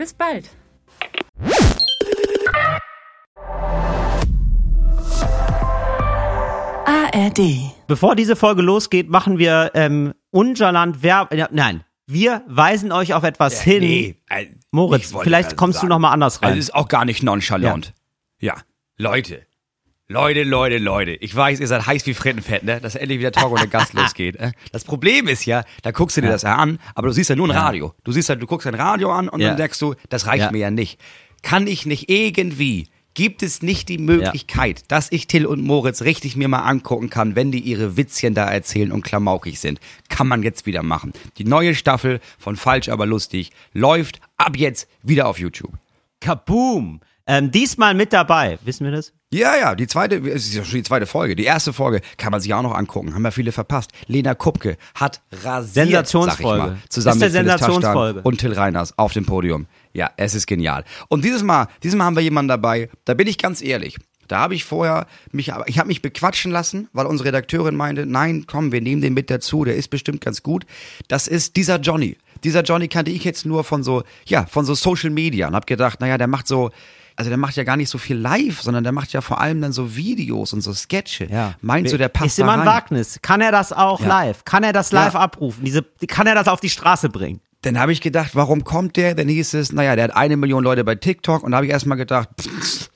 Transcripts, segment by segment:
Bis bald! ARD. Bevor diese Folge losgeht, machen wir ähm, Ungerland Werb. Ja, nein, wir weisen euch auf etwas hin. Nee, äh, Moritz, vielleicht kommst du sagen. noch mal anders rein. Also ist auch gar nicht nonchalant. Ja. Leute. Leute, Leute, Leute. Ich weiß, ihr seid heiß wie Frittenfett, ne? Dass endlich wieder Talk ohne Gast losgeht. äh? Das Problem ist ja, da guckst du dir das ja an, aber du siehst ja nur ein Radio. Du siehst ja, du guckst ein Radio an und Ja. dann denkst du, das reicht Ja. mir ja nicht. Kann ich nicht irgendwie, gibt es nicht die Möglichkeit, dass ich Till und Moritz richtig mir mal angucken kann, wenn die ihre Witzchen da erzählen und klamaukig sind? Kann man jetzt wieder machen. Die neue Staffel von Falsch aber lustig läuft ab jetzt wieder auf YouTube. Kaboom! Ähm, diesmal mit dabei, wissen wir das? Ja, ja, die zweite, es ist ja schon die zweite Folge. Die erste Folge kann man sich auch noch angucken. Haben ja viele verpasst. Lena Kupke hat rasiert, Sensationsfolge. Sag ich mal, zusammen mit Sensationsfolge. und Till Reiners auf dem Podium. Ja, es ist genial. Und dieses Mal, dieses Mal haben wir jemanden dabei, da bin ich ganz ehrlich. Da habe ich vorher mich, ich habe mich bequatschen lassen, weil unsere Redakteurin meinte, nein, komm, wir nehmen den mit dazu, der ist bestimmt ganz gut. Das ist dieser Johnny. Dieser Johnny kannte ich jetzt nur von so, ja, von so Social Media und habe gedacht, naja, der macht so, also der macht ja gar nicht so viel live, sondern der macht ja vor allem dann so Videos und so Sketche. Meinst du, der passt Ist immer ein rein? Wagnis. Kann er das auch Ja. live? Kann er das live Ja. abrufen? Diese, kann er das auf die Straße bringen? Dann habe ich gedacht, warum kommt der? Dann hieß es, naja, der hat eine Million Leute bei TikTok und da habe ich erstmal gedacht, pff,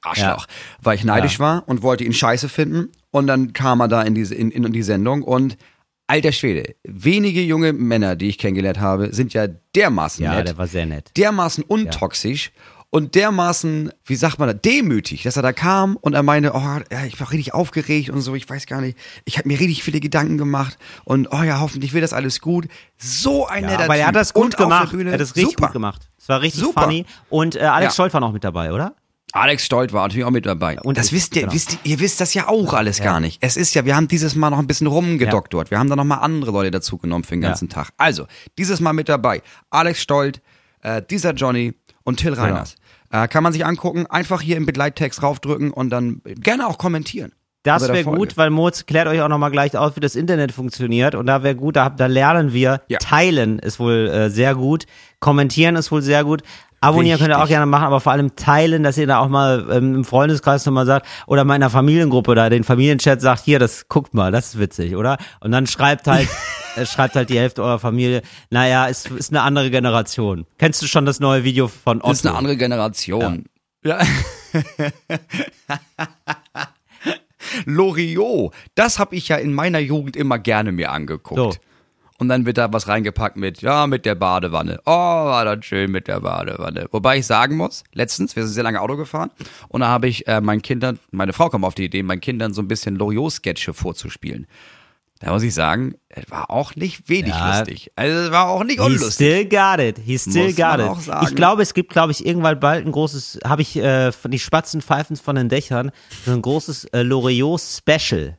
Arschloch, weil ich neidisch war und wollte ihn scheiße finden und dann kam er da in diese in, in die Sendung und alter Schwede, wenige junge Männer, die ich kennengelernt habe, sind ja dermaßen Ja, nett, der war sehr nett. dermaßen untoxisch und dermaßen, wie sagt man das, demütig, dass er da kam und er meinte, oh, ja, ich war richtig aufgeregt und so, ich weiß gar nicht, ich habe mir richtig viele Gedanken gemacht und oh ja, hoffentlich wird das alles gut. So ein Ja, netter aber er hat das gut gemacht. Er hat das richtig super. gut gemacht. Es war richtig Super. funny. Und äh, Alex Ja. Stolt war noch mit dabei, oder? Alex Stolt war natürlich auch mit dabei. Und das wisst ihr, genau. wisst ihr, ihr wisst das ja auch alles gar nicht. Es ist ja, wir haben dieses Mal noch ein bisschen rumgedoktort. Wir haben da noch mal andere Leute dazu genommen für den Ja. ganzen Tag. Also, dieses Mal mit dabei. Alex Stolt, äh, dieser Johnny und Till. Reiners. Äh, kann man sich angucken, einfach hier im Begleittext draufdrücken und dann gerne auch kommentieren. Das wäre gut, weil Moritz klärt euch auch nochmal gleich aus, wie das Internet funktioniert. Und da wäre gut, da, da lernen wir. Ja. Teilen ist wohl äh, sehr gut. Kommentieren ist wohl sehr gut. Abonnieren könnt ihr auch gerne machen, aber vor allem teilen, dass ihr da auch mal ähm, im Freundeskreis nochmal sagt oder mal in der Familiengruppe da den Familienchat sagt, hier, das guckt mal, das ist witzig, oder? Und dann schreibt halt, äh, schreibt halt die Hälfte eurer Familie, naja, ist, ist eine andere Generation. Kennst du schon das neue Video von Otto? Das ist eine andere Generation. Ja. Loriot, das habe ich ja in meiner Jugend immer gerne mir angeguckt. So. Und dann wird da was reingepackt mit, ja, mit der Badewanne. Oh, war das schön mit der Badewanne. Wobei ich sagen muss, letztens, wir sind sehr lange Auto gefahren und da habe ich äh, meinen Kindern, meine Frau kam auf die Idee, meinen Kindern so ein bisschen Loriot-Sketche vorzuspielen. Da muss ich sagen, es war auch nicht wenig Ja. lustig. Also es war auch nicht He unlustig. still got it. He still Muss got it. Ich glaube, es gibt, glaube ich, irgendwann bald ein großes, habe ich äh, von die Spatzen pfeifens von den Dächern, so ein großes äh, Loriot Special.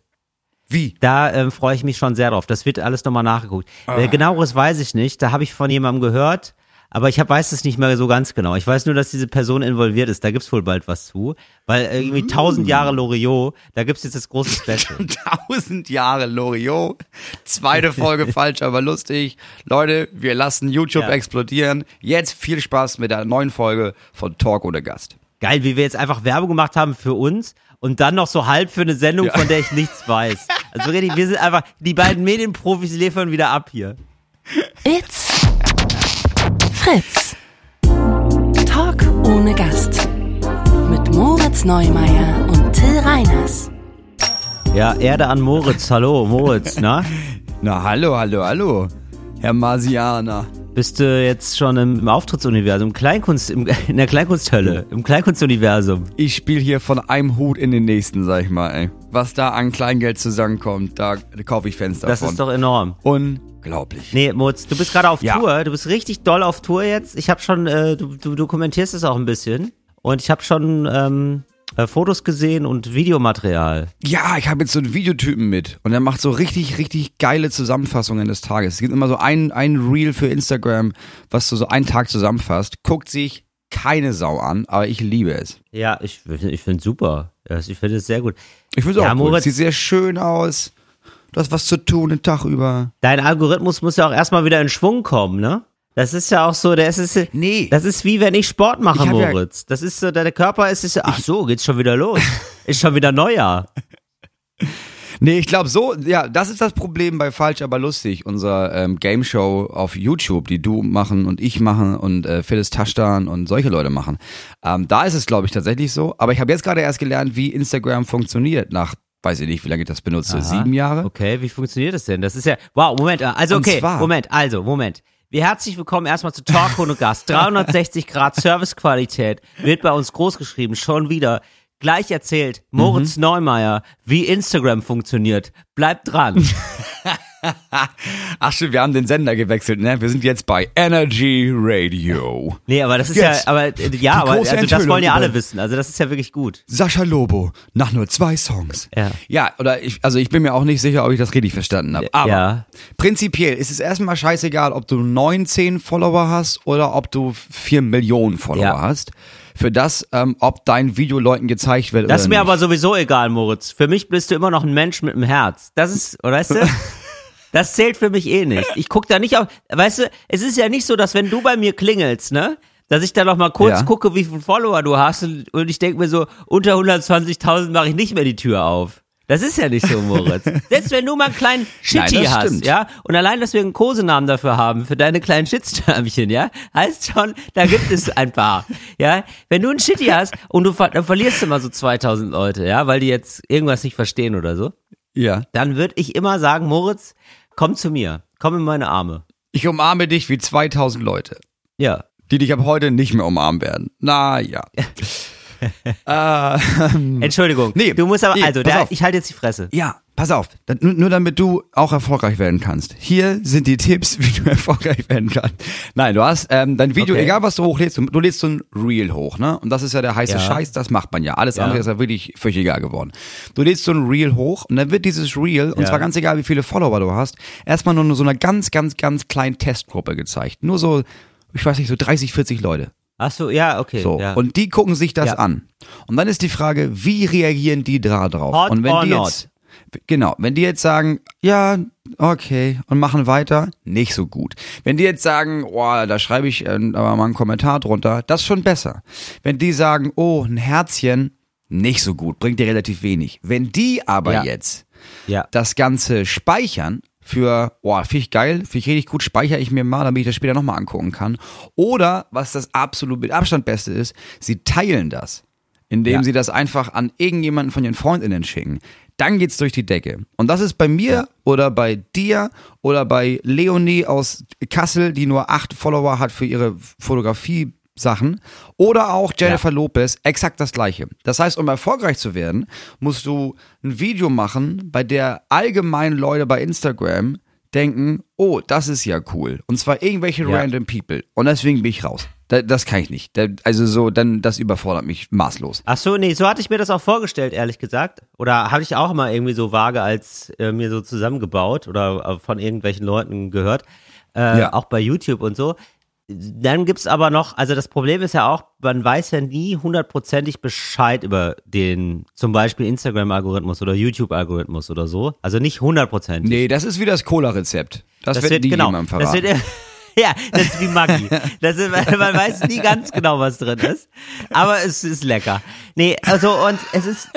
Wie? Da ähm, freue ich mich schon sehr drauf. Das wird alles nochmal nachgeguckt. Ah. Äh, genaueres weiß ich nicht. Da habe ich von jemandem gehört, aber ich hab, weiß es nicht mehr so ganz genau. Ich weiß nur, dass diese Person involviert ist. Da gibt's wohl bald was zu. Weil äh, irgendwie tausend Mm. Jahre Loriot, da gibt's jetzt das große Special. Tausend Jahre Loriot. Zweite Folge falsch, aber lustig. Leute, wir lassen YouTube Ja. explodieren. Jetzt viel Spaß mit der neuen Folge von Talk ohne Gast. Geil, wie wir jetzt einfach Werbung gemacht haben für uns und dann noch so halb für eine Sendung, von der ich nichts weiß. Also richtig, wir sind einfach, die beiden Medienprofis liefern wieder ab hier. It's Fritz. Talk ohne Gast. Mit Moritz Neumeier und Till Reiners. Ja, Erde an Moritz. Hallo, Moritz, na? Na, hallo, hallo, hallo. Herr Marsianer. Bist du jetzt schon im, im Auftrittsuniversum, Kleinkunst, im, in der Kleinkunsthölle, im Kleinkunstuniversum? Ich spiele hier von einem Hut in den nächsten, sag ich mal, ey. Was da an Kleingeld zusammenkommt, da kaufe ich Fenster Das von. ist doch enorm. Unglaublich. Nee, Mutz, du bist gerade auf Ja. Tour. Du bist richtig doll auf Tour jetzt. Ich habe schon, äh, du, du dokumentierst es auch ein bisschen. Und ich habe schon ähm, äh, Fotos gesehen und Videomaterial. Ja, ich habe jetzt so einen Videotypen mit und der macht so richtig, richtig geile Zusammenfassungen des Tages. Es gibt immer so ein, ein Reel für Instagram, was so, so einen Tag zusammenfasst. Guckt sich keine Sau an, aber ich liebe es. Ja, ich, ich finde super. Ja, Ich finde es sehr gut. Ich finde es Ja, auch cool. Moritz- Sieht sehr schön aus. Du hast was zu tun den Tag über. Dein Algorithmus muss ja auch erstmal wieder in Schwung kommen, ne? Das ist ja auch so, das ist, Nee. das ist wie wenn ich Sport mache, Ich hab ja- Moritz. Das ist so, der Körper ist, ist so, ach so, geht's schon wieder los. ist schon wieder Neujahr. Nee, ich glaube so, ja, das ist das Problem bei Falsch, aber lustig, unserer ähm, Game Show auf YouTube, die du machen und ich machen und äh, Phyllis Taschdan und solche Leute machen. Ähm, da ist es, glaube ich, tatsächlich so. Aber ich habe jetzt gerade erst gelernt, wie Instagram funktioniert nach, weiß ich nicht, wie lange ich das benutze, Aha. sieben Jahre. Okay, wie funktioniert das denn? Das ist ja, wow, Moment, also Und okay, Moment, also, Moment. Wir herzlich willkommen erstmal zu Talk ohne Gast. 360 Grad Servicequalität wird bei uns großgeschrieben, schon wieder. Gleich erzählt Moritz Mhm. Neumeier, wie Instagram funktioniert. Bleibt dran. Ach stimmt, wir haben den Sender gewechselt, ne? Wir sind jetzt bei Energy Radio. Nee, aber das ist Jetzt. ja, aber äh, ja, aber also das wollen ja alle wissen. Also das ist ja wirklich gut. Sascha Lobo, nach nur zwei Songs. Ja. Ja, oder ich, also ich bin mir auch nicht sicher, ob ich das richtig verstanden habe. Aber Ja. prinzipiell ist es erstmal scheißegal, ob du 19 Follower hast oder ob du 4 Millionen Follower Ja. hast. Für das, ähm, ob dein Video Leuten gezeigt wird Das ist mir nicht. aber sowieso egal, Moritz. Für mich bist du immer noch ein Mensch mit einem Herz. Das ist, oder weißt du? Das zählt für mich eh nicht. Ich guck da nicht auf, weißt du, es ist ja nicht so, dass wenn du bei mir klingelst, ne? Dass ich da noch mal kurz Ja. gucke, wie viele Follower du hast und, und ich denke mir so, unter 120.000 mache ich nicht mehr die Tür auf. Das ist ja nicht so, Moritz. Selbst wenn du mal einen kleinen Shitty Nein, hast, stimmt. ja, und allein, dass wir einen Kosenamen dafür haben, für deine kleinen Shitstürmchen, ja, heißt schon, da gibt es ein paar, ja. Wenn du einen Shitty hast und du ver dann verlierst mal so 2000 Leute, ja, weil die jetzt irgendwas nicht verstehen oder so, Ja. dann würde ich immer sagen, Moritz, komm zu mir, komm in meine Arme. Ich umarme dich wie 2000 Leute, Ja. die dich ab heute nicht mehr umarmen werden. Na äh, Entschuldigung. Nee, du musst aber, nee, also, der, ich halte jetzt die Fresse. Ja, pass auf. Nur, nur damit du auch erfolgreich werden kannst. Hier sind die Tipps, wie du erfolgreich werden kannst. Nein, du hast ähm, dein Video, Okay. egal was du hochlädst, du, du lädst so ein Reel hoch, ne? Und das ist ja der heiße Ja. Scheiß, das macht man ja. Alles Ja. andere ist ja wirklich völlig egal geworden. Du lädst so ein Reel hoch und dann wird dieses Reel, und Ja. zwar ganz egal, wie viele Follower du hast, erstmal nur so einer ganz, ganz, ganz kleinen Testgruppe gezeigt. Nur so, ich weiß nicht, so 30, 40 Leute. Ach so, ja, okay. So. ja. Und die gucken sich das Ja. an. Und dann ist die Frage, wie reagieren die da drauf? Hot und wenn or die not? jetzt, genau, wenn die jetzt sagen, ja, okay, und machen weiter, nicht so gut. Wenn die jetzt sagen, oh, da schreibe ich äh, aber mal einen Kommentar drunter, das ist schon besser. Wenn die sagen, oh, ein Herzchen, nicht so gut, bringt dir relativ wenig. Wenn die aber Ja. jetzt ja. das Ganze speichern für, boah, finde ich geil, finde ich richtig gut, speichere ich mir mal, damit ich das später nochmal angucken kann. Oder, was das absolut mit Abstand Beste ist, sie teilen das, indem Ja. sie das einfach an irgendjemanden von ihren FreundInnen schicken. Dann geht's durch die Decke. Und das ist bei mir Ja. oder bei dir oder bei Leonie aus Kassel, die nur acht Follower hat für ihre Fotografie. Sachen oder auch Jennifer Lopez exakt das gleiche. Das heißt, um erfolgreich zu werden, musst du ein Video machen, bei der allgemein Leute bei Instagram denken, oh, das ist ja cool. Und zwar irgendwelche Ja. random people. Und deswegen bin ich raus. Da, das kann ich nicht. Da, also so, dann, das überfordert mich maßlos. Ach so, nee, so hatte ich mir das auch vorgestellt, ehrlich gesagt. Oder habe ich auch mal irgendwie so vage als äh, mir so zusammengebaut oder äh, von irgendwelchen Leuten gehört. Äh, Ja. Auch bei YouTube und so. Dann gibt's aber noch, also das Problem ist ja auch, man weiß ja nie hundertprozentig Bescheid über den zum Beispiel Instagram-Algorithmus oder YouTube-Algorithmus oder so. Also nicht hundertprozentig. Nee, das ist wie das Cola-Rezept. Das, das wird, wird genau. jemandem Das verraten. wird, ja, das ist wie Maggi. Das ist, man weiß nie ganz genau, was drin ist. Aber es ist lecker. Nee, also und es ist,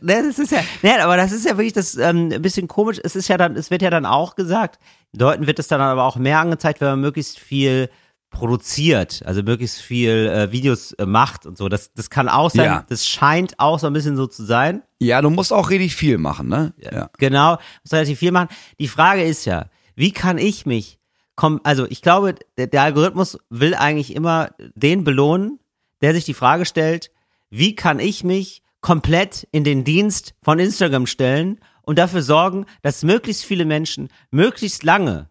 ne, das ist ja, ne, aber das ist ja wirklich das ähm, ein bisschen komisch. Es ist ja dann, es wird ja dann auch gesagt, Leuten wird es dann aber auch mehr angezeigt, wenn man möglichst viel produziert, also möglichst viel äh, Videos äh, macht und so. Das, das kann auch sein. Ja. Das scheint auch so ein bisschen so zu sein. ja, du musst auch richtig viel machen, ne? Ja. Genau, muss relativ viel machen. Die Frage ist ja, wie kann ich mich komm, also ich glaube, der, der Algorithmus will eigentlich immer den belohnen, der sich die Frage stellt, wie kann ich mich komplett in den Dienst von Instagram stellen und dafür sorgen, dass möglichst viele Menschen möglichst lange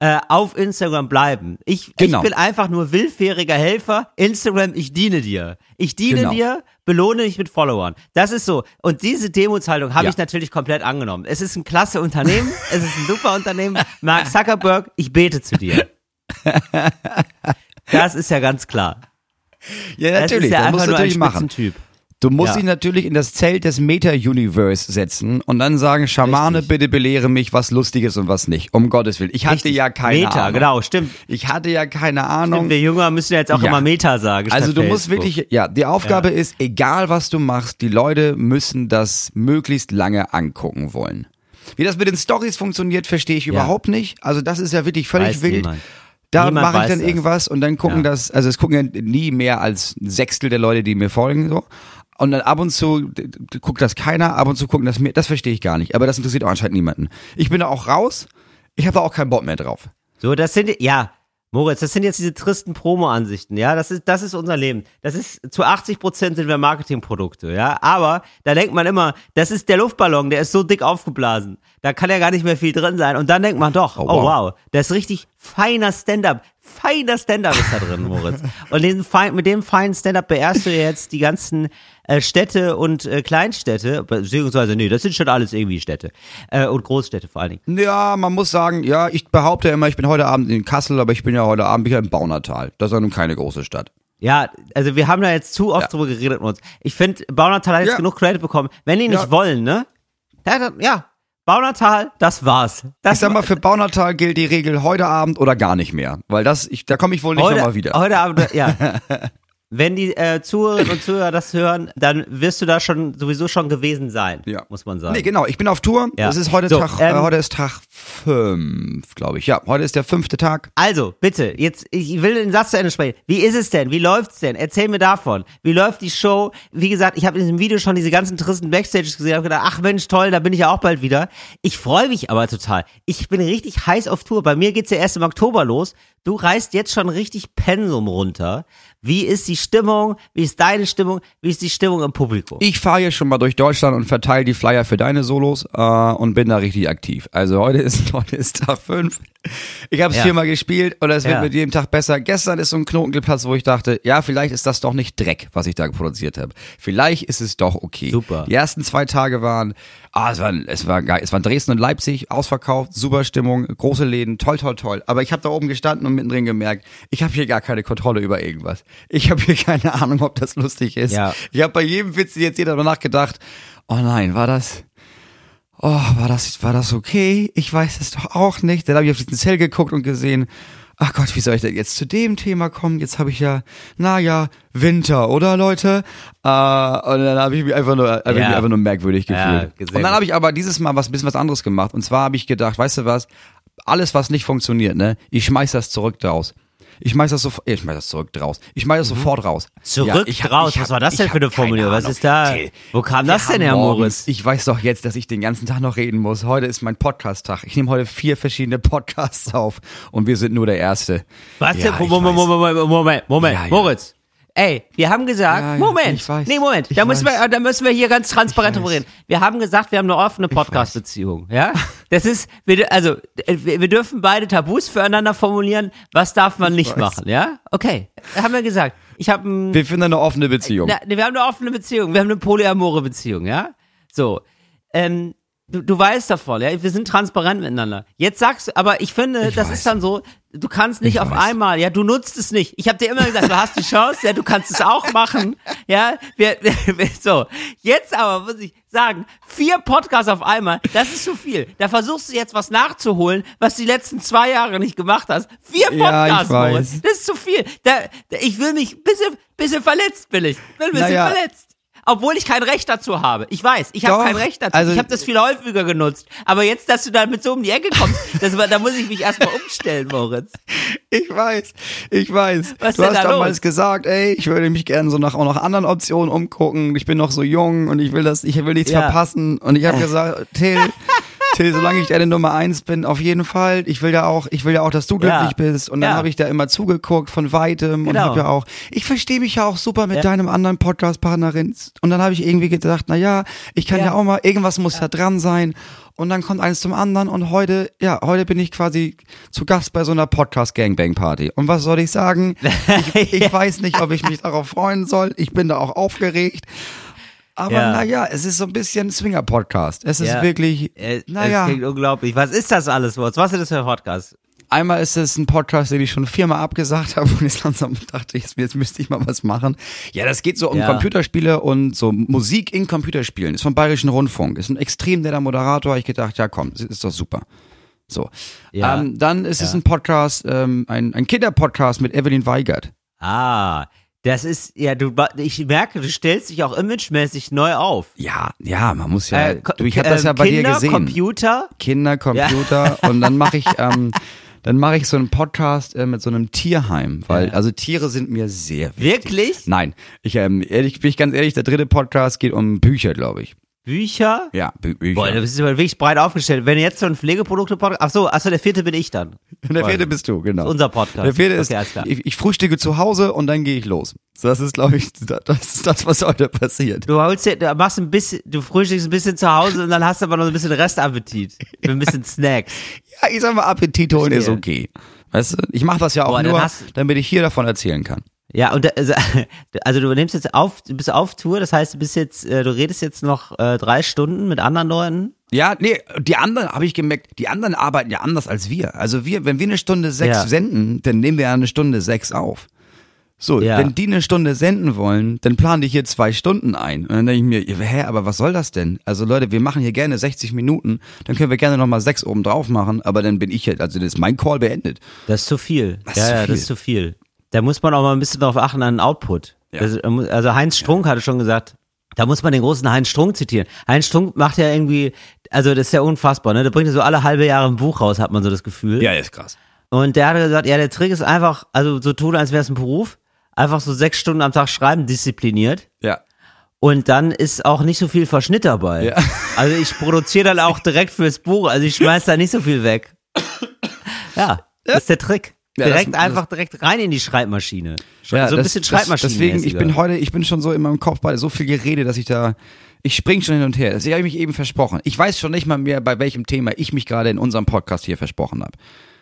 äh, auf Instagram bleiben. Ich, Genau. ich bin einfach nur willfähriger Helfer. Instagram, ich diene dir. Ich diene Genau. dir, belohne dich mit Followern. Das ist so. Und diese Demutshaltung habe Ja. ich natürlich komplett angenommen. Es ist ein klasse Unternehmen. es ist ein super Unternehmen. Mark Zuckerberg, ich bete zu dir. Das ist ja ganz klar. Ja, Das natürlich, ist ja das einfach nur ein machen. Spitzentyp. Du musst Ja. dich natürlich in das Zelt des Meta-Universe setzen und dann sagen, Schamane, Richtig. bitte belehre mich, was lustig ist und was nicht. Um Gottes Willen. Ich hatte Richtig. ja keine Meta, Ahnung. genau, stimmt. Ich hatte ja keine Ahnung. Stimmt, wir Jünger müssen ja jetzt auch Ja. immer Meta sagen. Also du musst Facebook. wirklich, ja, die Aufgabe ist, egal was du machst, die Leute müssen das möglichst lange angucken wollen. Wie das mit den Stories funktioniert, verstehe ich überhaupt nicht. Also das ist ja wirklich völlig Weiß wild. niemand. Da mache ich dann das. irgendwas und dann gucken Ja. das, also es gucken ja nie mehr als ein Sechstel der Leute, die mir folgen, so. Und dann ab und zu guckt das keiner, ab und zu gucken das mir, das verstehe ich gar nicht. Aber das interessiert auch anscheinend niemanden. Ich bin da auch raus. Ich habe da auch keinen Bock mehr drauf. So, das sind, ja, Moritz, das sind jetzt diese tristen Promo-Ansichten, ja, das ist, das ist unser Leben. Das ist, zu 80 Prozent sind wir Marketingprodukte, ja, aber da denkt man immer, das ist der Luftballon, der ist so dick aufgeblasen, da kann ja gar nicht mehr viel drin sein und dann denkt man doch, oh, Oh, wow. wow, da ist richtig feiner Stand-up, feiner Stand-up ist da drin, Moritz. Und fein, mit dem feinen Stand-up beehrst du jetzt die ganzen äh, Städte und äh, Kleinstädte, beziehungsweise, nee, das sind schon alles irgendwie Städte äh, und Großstädte vor allen Dingen. Ja, man muss sagen, ja, ich behaupte immer, ich bin heute Abend in Kassel, aber ich bin ja heute Abend wieder im Baunatal. Das ist ja nun keine große Stadt. Ja, also wir haben da jetzt zu oft Ja. drüber geredet mit uns. Ich finde, Baunatal hat jetzt Ja. genug Credit bekommen. Wenn die nicht Ja. wollen, ne? Ja, ja, Baunatal, das war's. Das Ich sag mal, für Baunatal gilt die Regel heute Abend oder gar nicht mehr. Weil das, ich, da komme ich wohl nicht heute, nochmal wieder. Heute Abend, ja. Wenn die äh, Zuhörerinnen und Zuhörer das hören, dann wirst du da schon sowieso schon gewesen sein, Ja. muss man sagen. Nee, genau, ich bin auf Tour. Ja. Das ist heute So, Tag, ähm, äh, heute ist Tag fünf, glaube ich. Ja, heute ist der fünfte Tag. Also, bitte, jetzt, ich will den Satz zu Ende sprechen. Wie ist es denn? Wie läuft's denn? Erzähl mir davon. Wie läuft die Show? Wie gesagt, ich habe in diesem Video schon diese ganzen tristen Backstages gesehen, habe gedacht, ach Mensch, toll, da bin ich ja auch bald wieder. Ich freue mich aber total. Ich bin richtig heiß auf Tour. Bei mir geht's ja erst im Oktober los. Du reißt jetzt schon richtig Pensum runter. Wie ist die Stimmung? Wie ist deine Stimmung? Wie ist die Stimmung im Publikum? Ich fahre hier schon mal durch Deutschland und verteile die Flyer für deine Solos äh, und bin da richtig aktiv. Also heute ist heute ist Tag fünf. Ich habe es Ja. viermal gespielt und es wird Ja. mit jedem Tag besser. Gestern ist so ein Knoten geplatzt, wo ich dachte, ja, vielleicht ist das doch nicht Dreck, was ich da produziert habe. Vielleicht ist es doch okay. Super. Die ersten zwei Tage waren, ah, es war, es war geil. Es waren Dresden und Leipzig, ausverkauft, super Stimmung, große Läden, toll, toll, toll. Aber ich habe da oben gestanden und mittendrin gemerkt, ich habe hier gar keine Kontrolle über irgendwas. Ich habe hier keine Ahnung, ob das lustig ist. Ja. Ich habe bei jedem Witz jetzt jeder danach gedacht, oh nein, war das, oh, war das, war das okay? Ich weiß es doch auch nicht. Dann habe ich auf diesen Zell geguckt und gesehen, ach Gott, wie soll ich denn jetzt zu dem Thema kommen? Jetzt habe ich ja, naja, Winter, oder Leute? Äh, und dann habe ich mich einfach nur, hab ich Ja. mich einfach nur merkwürdig Ja, gefühlt. sehr und dann habe ich aber dieses Mal was, bisschen was anderes gemacht. Und zwar habe ich gedacht, weißt du was? Alles, was nicht funktioniert, ne? Ich schmeiß das zurück draus. Ich schmeiß das sofort, ich schmeiß das zurück draus. Ich schmeiß das sofort raus. Mhm. Zurück Ja, ich raus. ich Was hab- war das ich denn für eine Formulierung? Was ist da? Wo kam das denn her, Moritz? Ich weiß doch jetzt, dass ich den ganzen Tag noch reden muss. Heute ist mein Podcast-Tag. Ich nehme heute vier verschiedene Podcasts auf und wir sind nur der Erste. Was Ja, denn? ich Moment. Moment, Moment, Moment, Moment. Moritz. Ey, wir haben gesagt, Ja, ja, Moment, ich weiß. nee, Moment, Ich da müssen, weiß. wir, da müssen wir hier ganz transparent Ich drüber reden. Wir haben gesagt, wir haben eine offene Podcast-Beziehung, ja? Das ist, wir, also, wir, dürfen beide Tabus füreinander formulieren, was darf man nicht weiß. machen, ja? Okay, haben wir gesagt. Ich habe Wir finden eine offene Beziehung. na, nee, wir haben eine offene Beziehung, wir haben eine polyamore Beziehung, ja? So, ähm, du, du weißt davon, ja? Wir sind transparent miteinander. Jetzt sagst du, aber ich finde, Ich das weiß. ist dann so, du kannst nicht Ich auf weiß. einmal, ja, du nutzt es nicht. Ich habe dir immer gesagt, du hast die Chance, ja, du kannst es auch machen, ja? Wir, wir, so, jetzt aber muss ich sagen, vier Podcasts auf einmal, das ist zu viel. Da versuchst du jetzt was nachzuholen, was du die letzten zwei Jahre nicht gemacht hast. Vier Ja, Podcasts. Moritz. Das ist zu viel. Da, da, ich will mich, bisschen, bisschen verletzt bin ich. Bin ein bisschen Naja. verletzt. Obwohl ich kein Recht dazu habe. Ich weiß, ich habe kein Recht dazu. also- ich habe das viel häufiger genutzt. Aber jetzt, dass du da mit so um die Ecke kommst, das, da muss ich mich erstmal umstellen, Moritz. Ich weiß, ich weiß. Was du hast da damals los? gesagt, ey, ich würde mich gerne so nach auch nach anderen Optionen umgucken. Ich bin noch so jung und ich will das, ich will nichts Ja. verpassen. Und ich habe gesagt, Till, Till, solange ich deine Nummer eins bin, auf jeden Fall. Ich will ja auch, ich will ja auch, dass du glücklich Ja. bist. Und dann Ja. habe ich da immer zugeguckt von weitem und Genau. habe ja auch, ich verstehe mich ja auch super mit Ja. deinem anderen Podcast-Partnerin. Und dann habe ich irgendwie gedacht, na ja, ich kann ja, auch mal, irgendwas muss ja. dran sein. Und dann kommt eins zum anderen und heute, ja, heute bin ich quasi zu Gast bei so einer Podcast-Gangbang-Party. Und was soll ich sagen? Ich, ich weiß nicht, ob ich mich darauf freuen soll. Ich bin da auch aufgeregt. Aber Ja. naja, es ist so ein bisschen Swinger-Podcast. Es ist Ja. wirklich, Äh, naja. Es klingt unglaublich. Was ist das alles, Wurz? Was ist das für ein Podcast? Einmal ist es ein Podcast, den ich schon viermal abgesagt habe und jetzt langsam dachte ich, jetzt müsste ich mal was machen. Ja, das geht so um Ja. Computerspiele und so Musik in Computerspielen. Ist vom Bayerischen Rundfunk. Ist ein extrem netter Moderator. Ich gedacht, ja komm, ist doch super. So. Ja. Ähm, dann ist es Ja. ein Podcast, ähm, ein, ein Kinderpodcast mit Evelyn Weigert. Ah, das ist, ja, du, ich merke, du stellst dich auch imagemäßig neu auf. Ja, ja, man muss ja, Äh, du, ich habe das ja bei Kinder, dir gesehen. Computer. Kinder, Computer und dann mache ich ähm, dann mache ich so einen Podcast äh, mit so einem Tierheim, weil Ja. also Tiere sind mir sehr wichtig. Wirklich? Nein, ich ähm, ehrlich bin ich ganz ehrlich, der dritte Podcast geht um Bücher, glaube ich. Bücher? Ja, Bü Bücher. Boah, du bist aber wirklich breit aufgestellt. Wenn jetzt so ein Pflegeprodukte-Podcast, ach so, ach so, der vierte bin ich dann. der vierte bist du, genau. Das ist unser Podcast. Der vierte ist, Okay, klar. ich, ich frühstücke zu Hause und dann gehe ich los. Das ist, glaube ich, das ist das, was heute passiert. Du holst dir, du machst ein bisschen, du frühstückst ein bisschen zu Hause und dann hast du aber noch ein bisschen Restappetit. Für ein bisschen Snacks. Ja, ich sag mal, Appetit holen ist okay. Weißt du, ich mache das ja auch Boah, nur, hast- damit ich hier davon erzählen kann. Ja, und also, also du nimmst jetzt auf, du bist auf Tour, das heißt, du bist jetzt, äh, du redest jetzt noch äh, drei Stunden mit anderen Leuten. Ja, nee, die anderen, habe ich gemerkt, die anderen arbeiten ja anders als wir. Also wir, wenn wir eine Stunde sechs Ja. senden, dann nehmen wir ja eine Stunde sechs auf. So, Ja. wenn die eine Stunde senden wollen, dann planen die hier zwei Stunden ein. Und dann denke ich mir, hä, aber was soll das denn? Also Leute, wir machen hier gerne 60 Minuten, dann können wir gerne nochmal sechs oben drauf machen, aber dann bin ich jetzt, also das ist mein Call beendet. Das ist zu viel. Das ja, ist ja, viel. das ist zu viel. Da muss man auch mal ein bisschen darauf achten an den Output. Ja. Das, äh, also Heinz Strunk hatte schon gesagt, da muss man den großen Heinz Strunk zitieren. Heinz Strunk macht ja irgendwie, also das ist ja unfassbar, ne? Der bringt ja so alle halbe Jahre ein Buch raus, hat man so das Gefühl. ist krass. Und der hat gesagt, ja, der Trick ist einfach, also so tun, als wäre es ein Beruf. Einfach so sechs Stunden am Tag schreiben, diszipliniert. Ja. Und dann ist auch nicht so viel Verschnitt dabei. Ja. Also ich produziere dann auch direkt fürs Buch, also ich schmeiß da nicht so viel weg. Ja, das ist der Trick. Ja, Direkt das- einfach direkt rein in die Schreibmaschine. Ja, so ein das- bisschen das- Schreibmaschine. Deswegen, ich bin heute, ich bin schon so in meinem Kopf bei so viel Gerede, dass ich da, ich spring schon hin und her. Das habe ich mich eben versprochen. Ich weiß schon nicht mal mehr, bei welchem Thema ich mich gerade in unserem Podcast hier versprochen habe.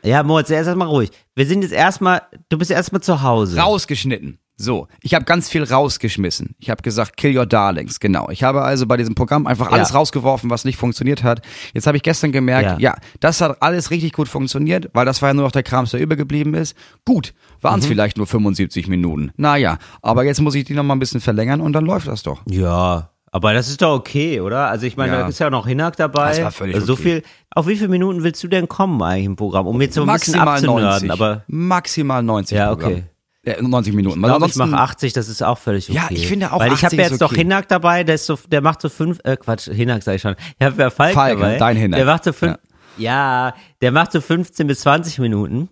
Ja, Moritz, erst mal ruhig. Wir sind jetzt erstmal, du bist erstmal zu Hause. Rausgeschnitten. So, ich habe ganz viel rausgeschmissen. Ich habe gesagt, kill your darlings, genau. Ich habe also bei diesem Programm einfach alles Ja. rausgeworfen, was nicht funktioniert hat. Jetzt habe ich gestern gemerkt, ja. Ja. das hat alles richtig gut funktioniert, weil das war ja nur noch der Krams, der übergeblieben ist. Gut, waren Mhm. es vielleicht nur 75 Minuten. Naja, aber jetzt muss ich die noch mal ein bisschen verlängern und dann läuft das doch. Ja, aber das ist doch okay, oder? Also ich meine, Ja. da ist ja noch Hinak dabei. Das war völlig also so okay. viel. Auf wie viele Minuten willst du denn kommen eigentlich im Programm, um jetzt so ein bisschen Maximal abzunörden? 90. Aber Maximal 90 Ja, Programm. Äh, 90 Minuten. ich Weil ich mache 80, das ist auch völlig okay. Ja, ich finde auch Weil ich habe 80 ja jetzt doch okay. Hinak dabei, der ist so, der macht so fünf, äh, Quatsch, Hinak sag ich schon. Ich habe ja Falk, Falk, dabei. dein Hinak. Der macht so fünf, ja. der macht so 15 bis 20 Minuten.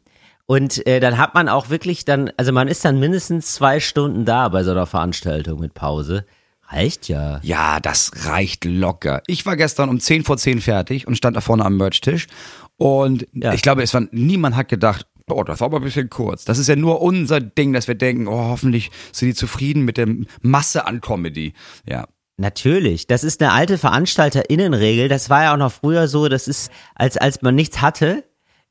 Und äh, dann hat man auch wirklich dann, also man ist dann mindestens zwei Stunden da bei so einer Veranstaltung mit Pause. Reicht ja. Ja, das reicht locker. Ich war gestern um 10 vor 10 fertig und stand da vorne am Merch-Tisch. Und Ja. ich glaube, es war, niemand hat gedacht, oh, das war aber ein bisschen kurz. Das ist ja nur unser Ding, dass wir denken, oh, hoffentlich sind die zufrieden mit der Masse an Comedy. Ja. Natürlich, das ist eine alte Veranstalterinnenregel. Das war ja auch noch früher so, das ist, als, als man nichts hatte,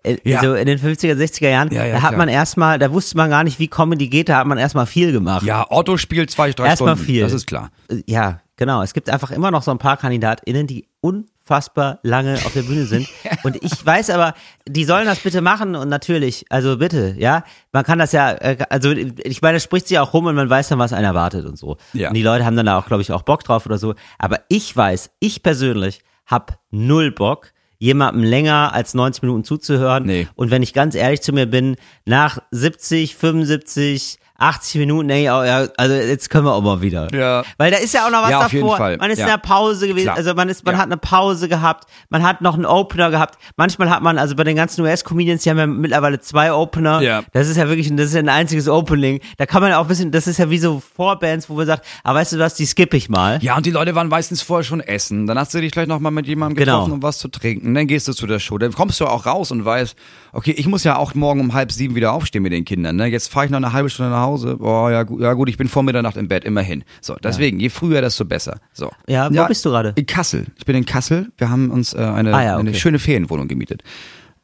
äh, Ja. so in den 50er, 60er Jahren, Ja, ja, da hat klar. man erstmal, da wusste man gar nicht, wie Comedy geht, da hat man erstmal viel gemacht. Ja, Otto spielt zwei, drei Erstmal Stunden. viel. Das ist klar. Äh, Ja, genau. Es gibt einfach immer noch so ein paar KandidatInnen, die unfassbar lange auf der Bühne sind. Und ich weiß aber, die sollen das bitte machen und natürlich, also bitte, ja. Man kann das ja, äh, also ich meine, das spricht sich auch rum und man weiß dann, was einen erwartet und so. Ja. Und die Leute haben dann da auch, glaube ich, auch Bock drauf oder so. Aber ich weiß, ich persönlich hab null Bock, jemandem länger als 90 Minuten zuzuhören. Nee. Und wenn ich ganz ehrlich zu mir bin, nach 70, 75, 80 Minuten, ey, ja, also jetzt können wir auch mal wieder. Ja. Weil da ist ja auch noch was Ja, auf davor. jeden Fall. Man ist Ja. in der Pause gewesen, Klar. also man ist, man Ja. hat eine Pause gehabt, man hat noch einen Opener gehabt. Manchmal hat man, also bei den ganzen US-Comedians, die haben ja mittlerweile zwei Opener. Ja. Das ist ja wirklich, ein- das ist ja ein einziges Opening. Da kann man ja auch ein bisschen, das ist ja wie so Vorbands, wo man sagt, ah, weißt du was, die skippe ich mal. Ja, und die Leute waren meistens vorher schon essen. Dann hast du dich gleich nochmal mit jemandem Genau. getroffen, um was zu trinken. Dann gehst du zu der Show. Dann kommst du auch raus und weißt, okay, ich muss ja auch morgen um halb sieben wieder aufstehen mit den Kindern. Ne? Jetzt fahre ich noch eine halbe Stunde nach Hause. Oh, ja, gut, ja gut, ich bin vor Mitternacht im Bett, immerhin. So, deswegen, je früher, desto besser. So. Ja, wo bist du gerade? In Kassel. Ich bin in Kassel. Wir haben uns äh, eine, Ah, ja, eine okay. schöne Ferienwohnung gemietet.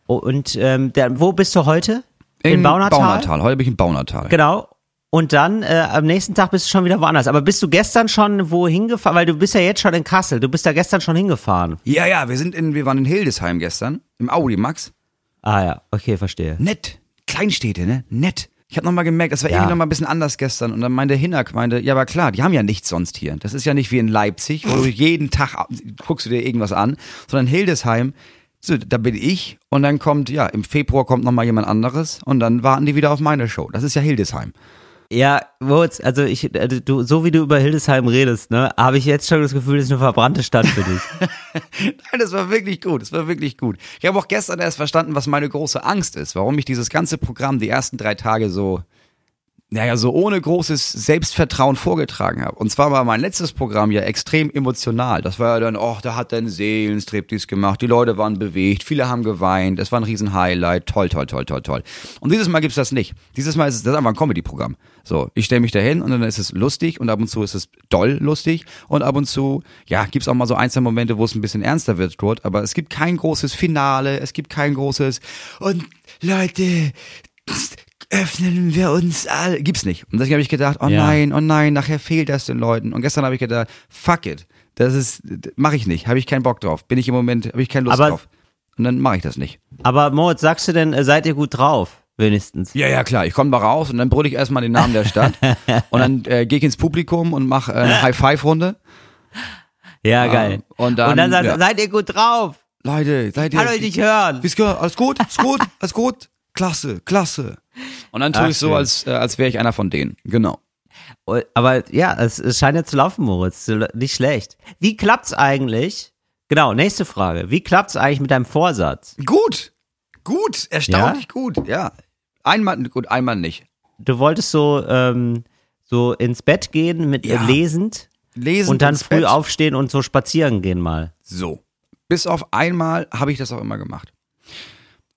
Oh, und ähm, der, wo bist du heute? In Baunatal? Baunatal. Heute bin ich in Baunatal. Genau. Und dann äh, am nächsten Tag bist du schon wieder woanders. Aber bist du gestern schon wohin gefahren? Weil du bist ja jetzt schon in Kassel. Du bist da gestern schon hingefahren. Ja, ja, wir sind in, wir waren in Hildesheim gestern. Im Audi Max. Ah ja, okay, verstehe. Nett. Kleinstädte, ne? Nett. Ich habe nochmal gemerkt, das war Ja. irgendwie nochmal ein bisschen anders gestern. Und dann meinte Hinak, meinte, ja, aber klar, die haben ja nichts sonst hier. Das ist ja nicht wie in Leipzig, wo du jeden Tag guckst du dir irgendwas an, sondern Hildesheim, so, da bin ich und dann kommt, ja, im Februar kommt nochmal jemand anderes und dann warten die wieder auf meine Show. Das ist ja Hildesheim. Ja, Moritz, also ich, also du, so wie du über Hildesheim redest, ne, habe ich jetzt schon das Gefühl, das ist eine verbrannte Stadt für dich. Nein, das war wirklich gut, das war wirklich gut. Ich habe auch gestern erst verstanden, was meine große Angst ist, warum ich dieses ganze Programm die ersten drei Tage so, naja, so ohne großes Selbstvertrauen vorgetragen habe. Und zwar war mein letztes Programm ja extrem emotional. Das war ja dann, oh, da hat einen Seelenstriptease gemacht, die Leute waren bewegt, viele haben geweint, es war ein riesen Highlight, toll, toll, toll, toll, toll. Und dieses Mal gibt's das nicht. Dieses Mal ist es das ist einfach ein Comedy-Programm. So, ich stelle mich dahin und dann ist es lustig und ab und zu ist es doll lustig und ab und zu, ja, gibt's auch mal so einzelne Momente, wo es ein bisschen ernster wird dort, aber es gibt kein großes Finale, es gibt kein großes und Leute, öffnen wir uns alle. Gibt's nicht. Und deswegen habe ich gedacht, oh Ja. nein, oh nein, nachher fehlt das den Leuten. Und gestern habe ich gedacht, fuck it. Das ist, mache ich nicht, habe ich keinen Bock drauf. Bin ich im Moment, habe ich keine Lust Aber- drauf. Und dann mache ich das nicht. Aber Moritz, sagst du denn, äh, seid ihr gut drauf? Wenigstens. Ja, ja, klar. Ich komme mal raus und dann brülle ich erstmal den Namen der Stadt. und dann äh, gehe ich ins Publikum und mache äh, eine High-Five-Runde. Ja, geil. und dann, sagst du, ja. seid ihr gut drauf? Leute, seid ihr. Kann euch nicht hören. Alles gut? Alles gut? Alles gut? Klasse, klasse. Und dann tue Ach, ich so, schön. als, äh, als wäre ich einer von denen. Genau. Oh, Aber ja, es, es scheint ja zu laufen, Moritz. Nicht schlecht. Wie klappt's eigentlich? Genau, nächste Frage. Wie klappt's eigentlich mit deinem Vorsatz? Gut. Gut. Erstaunlich gut. Ja. Einmal, gut, einmal nicht. Du wolltest so, ähm, so ins Bett gehen mit Ja. lesend Lesen und dann ins früh Bett. aufstehen und so spazieren gehen mal. So. Bis auf einmal habe ich das auch immer gemacht.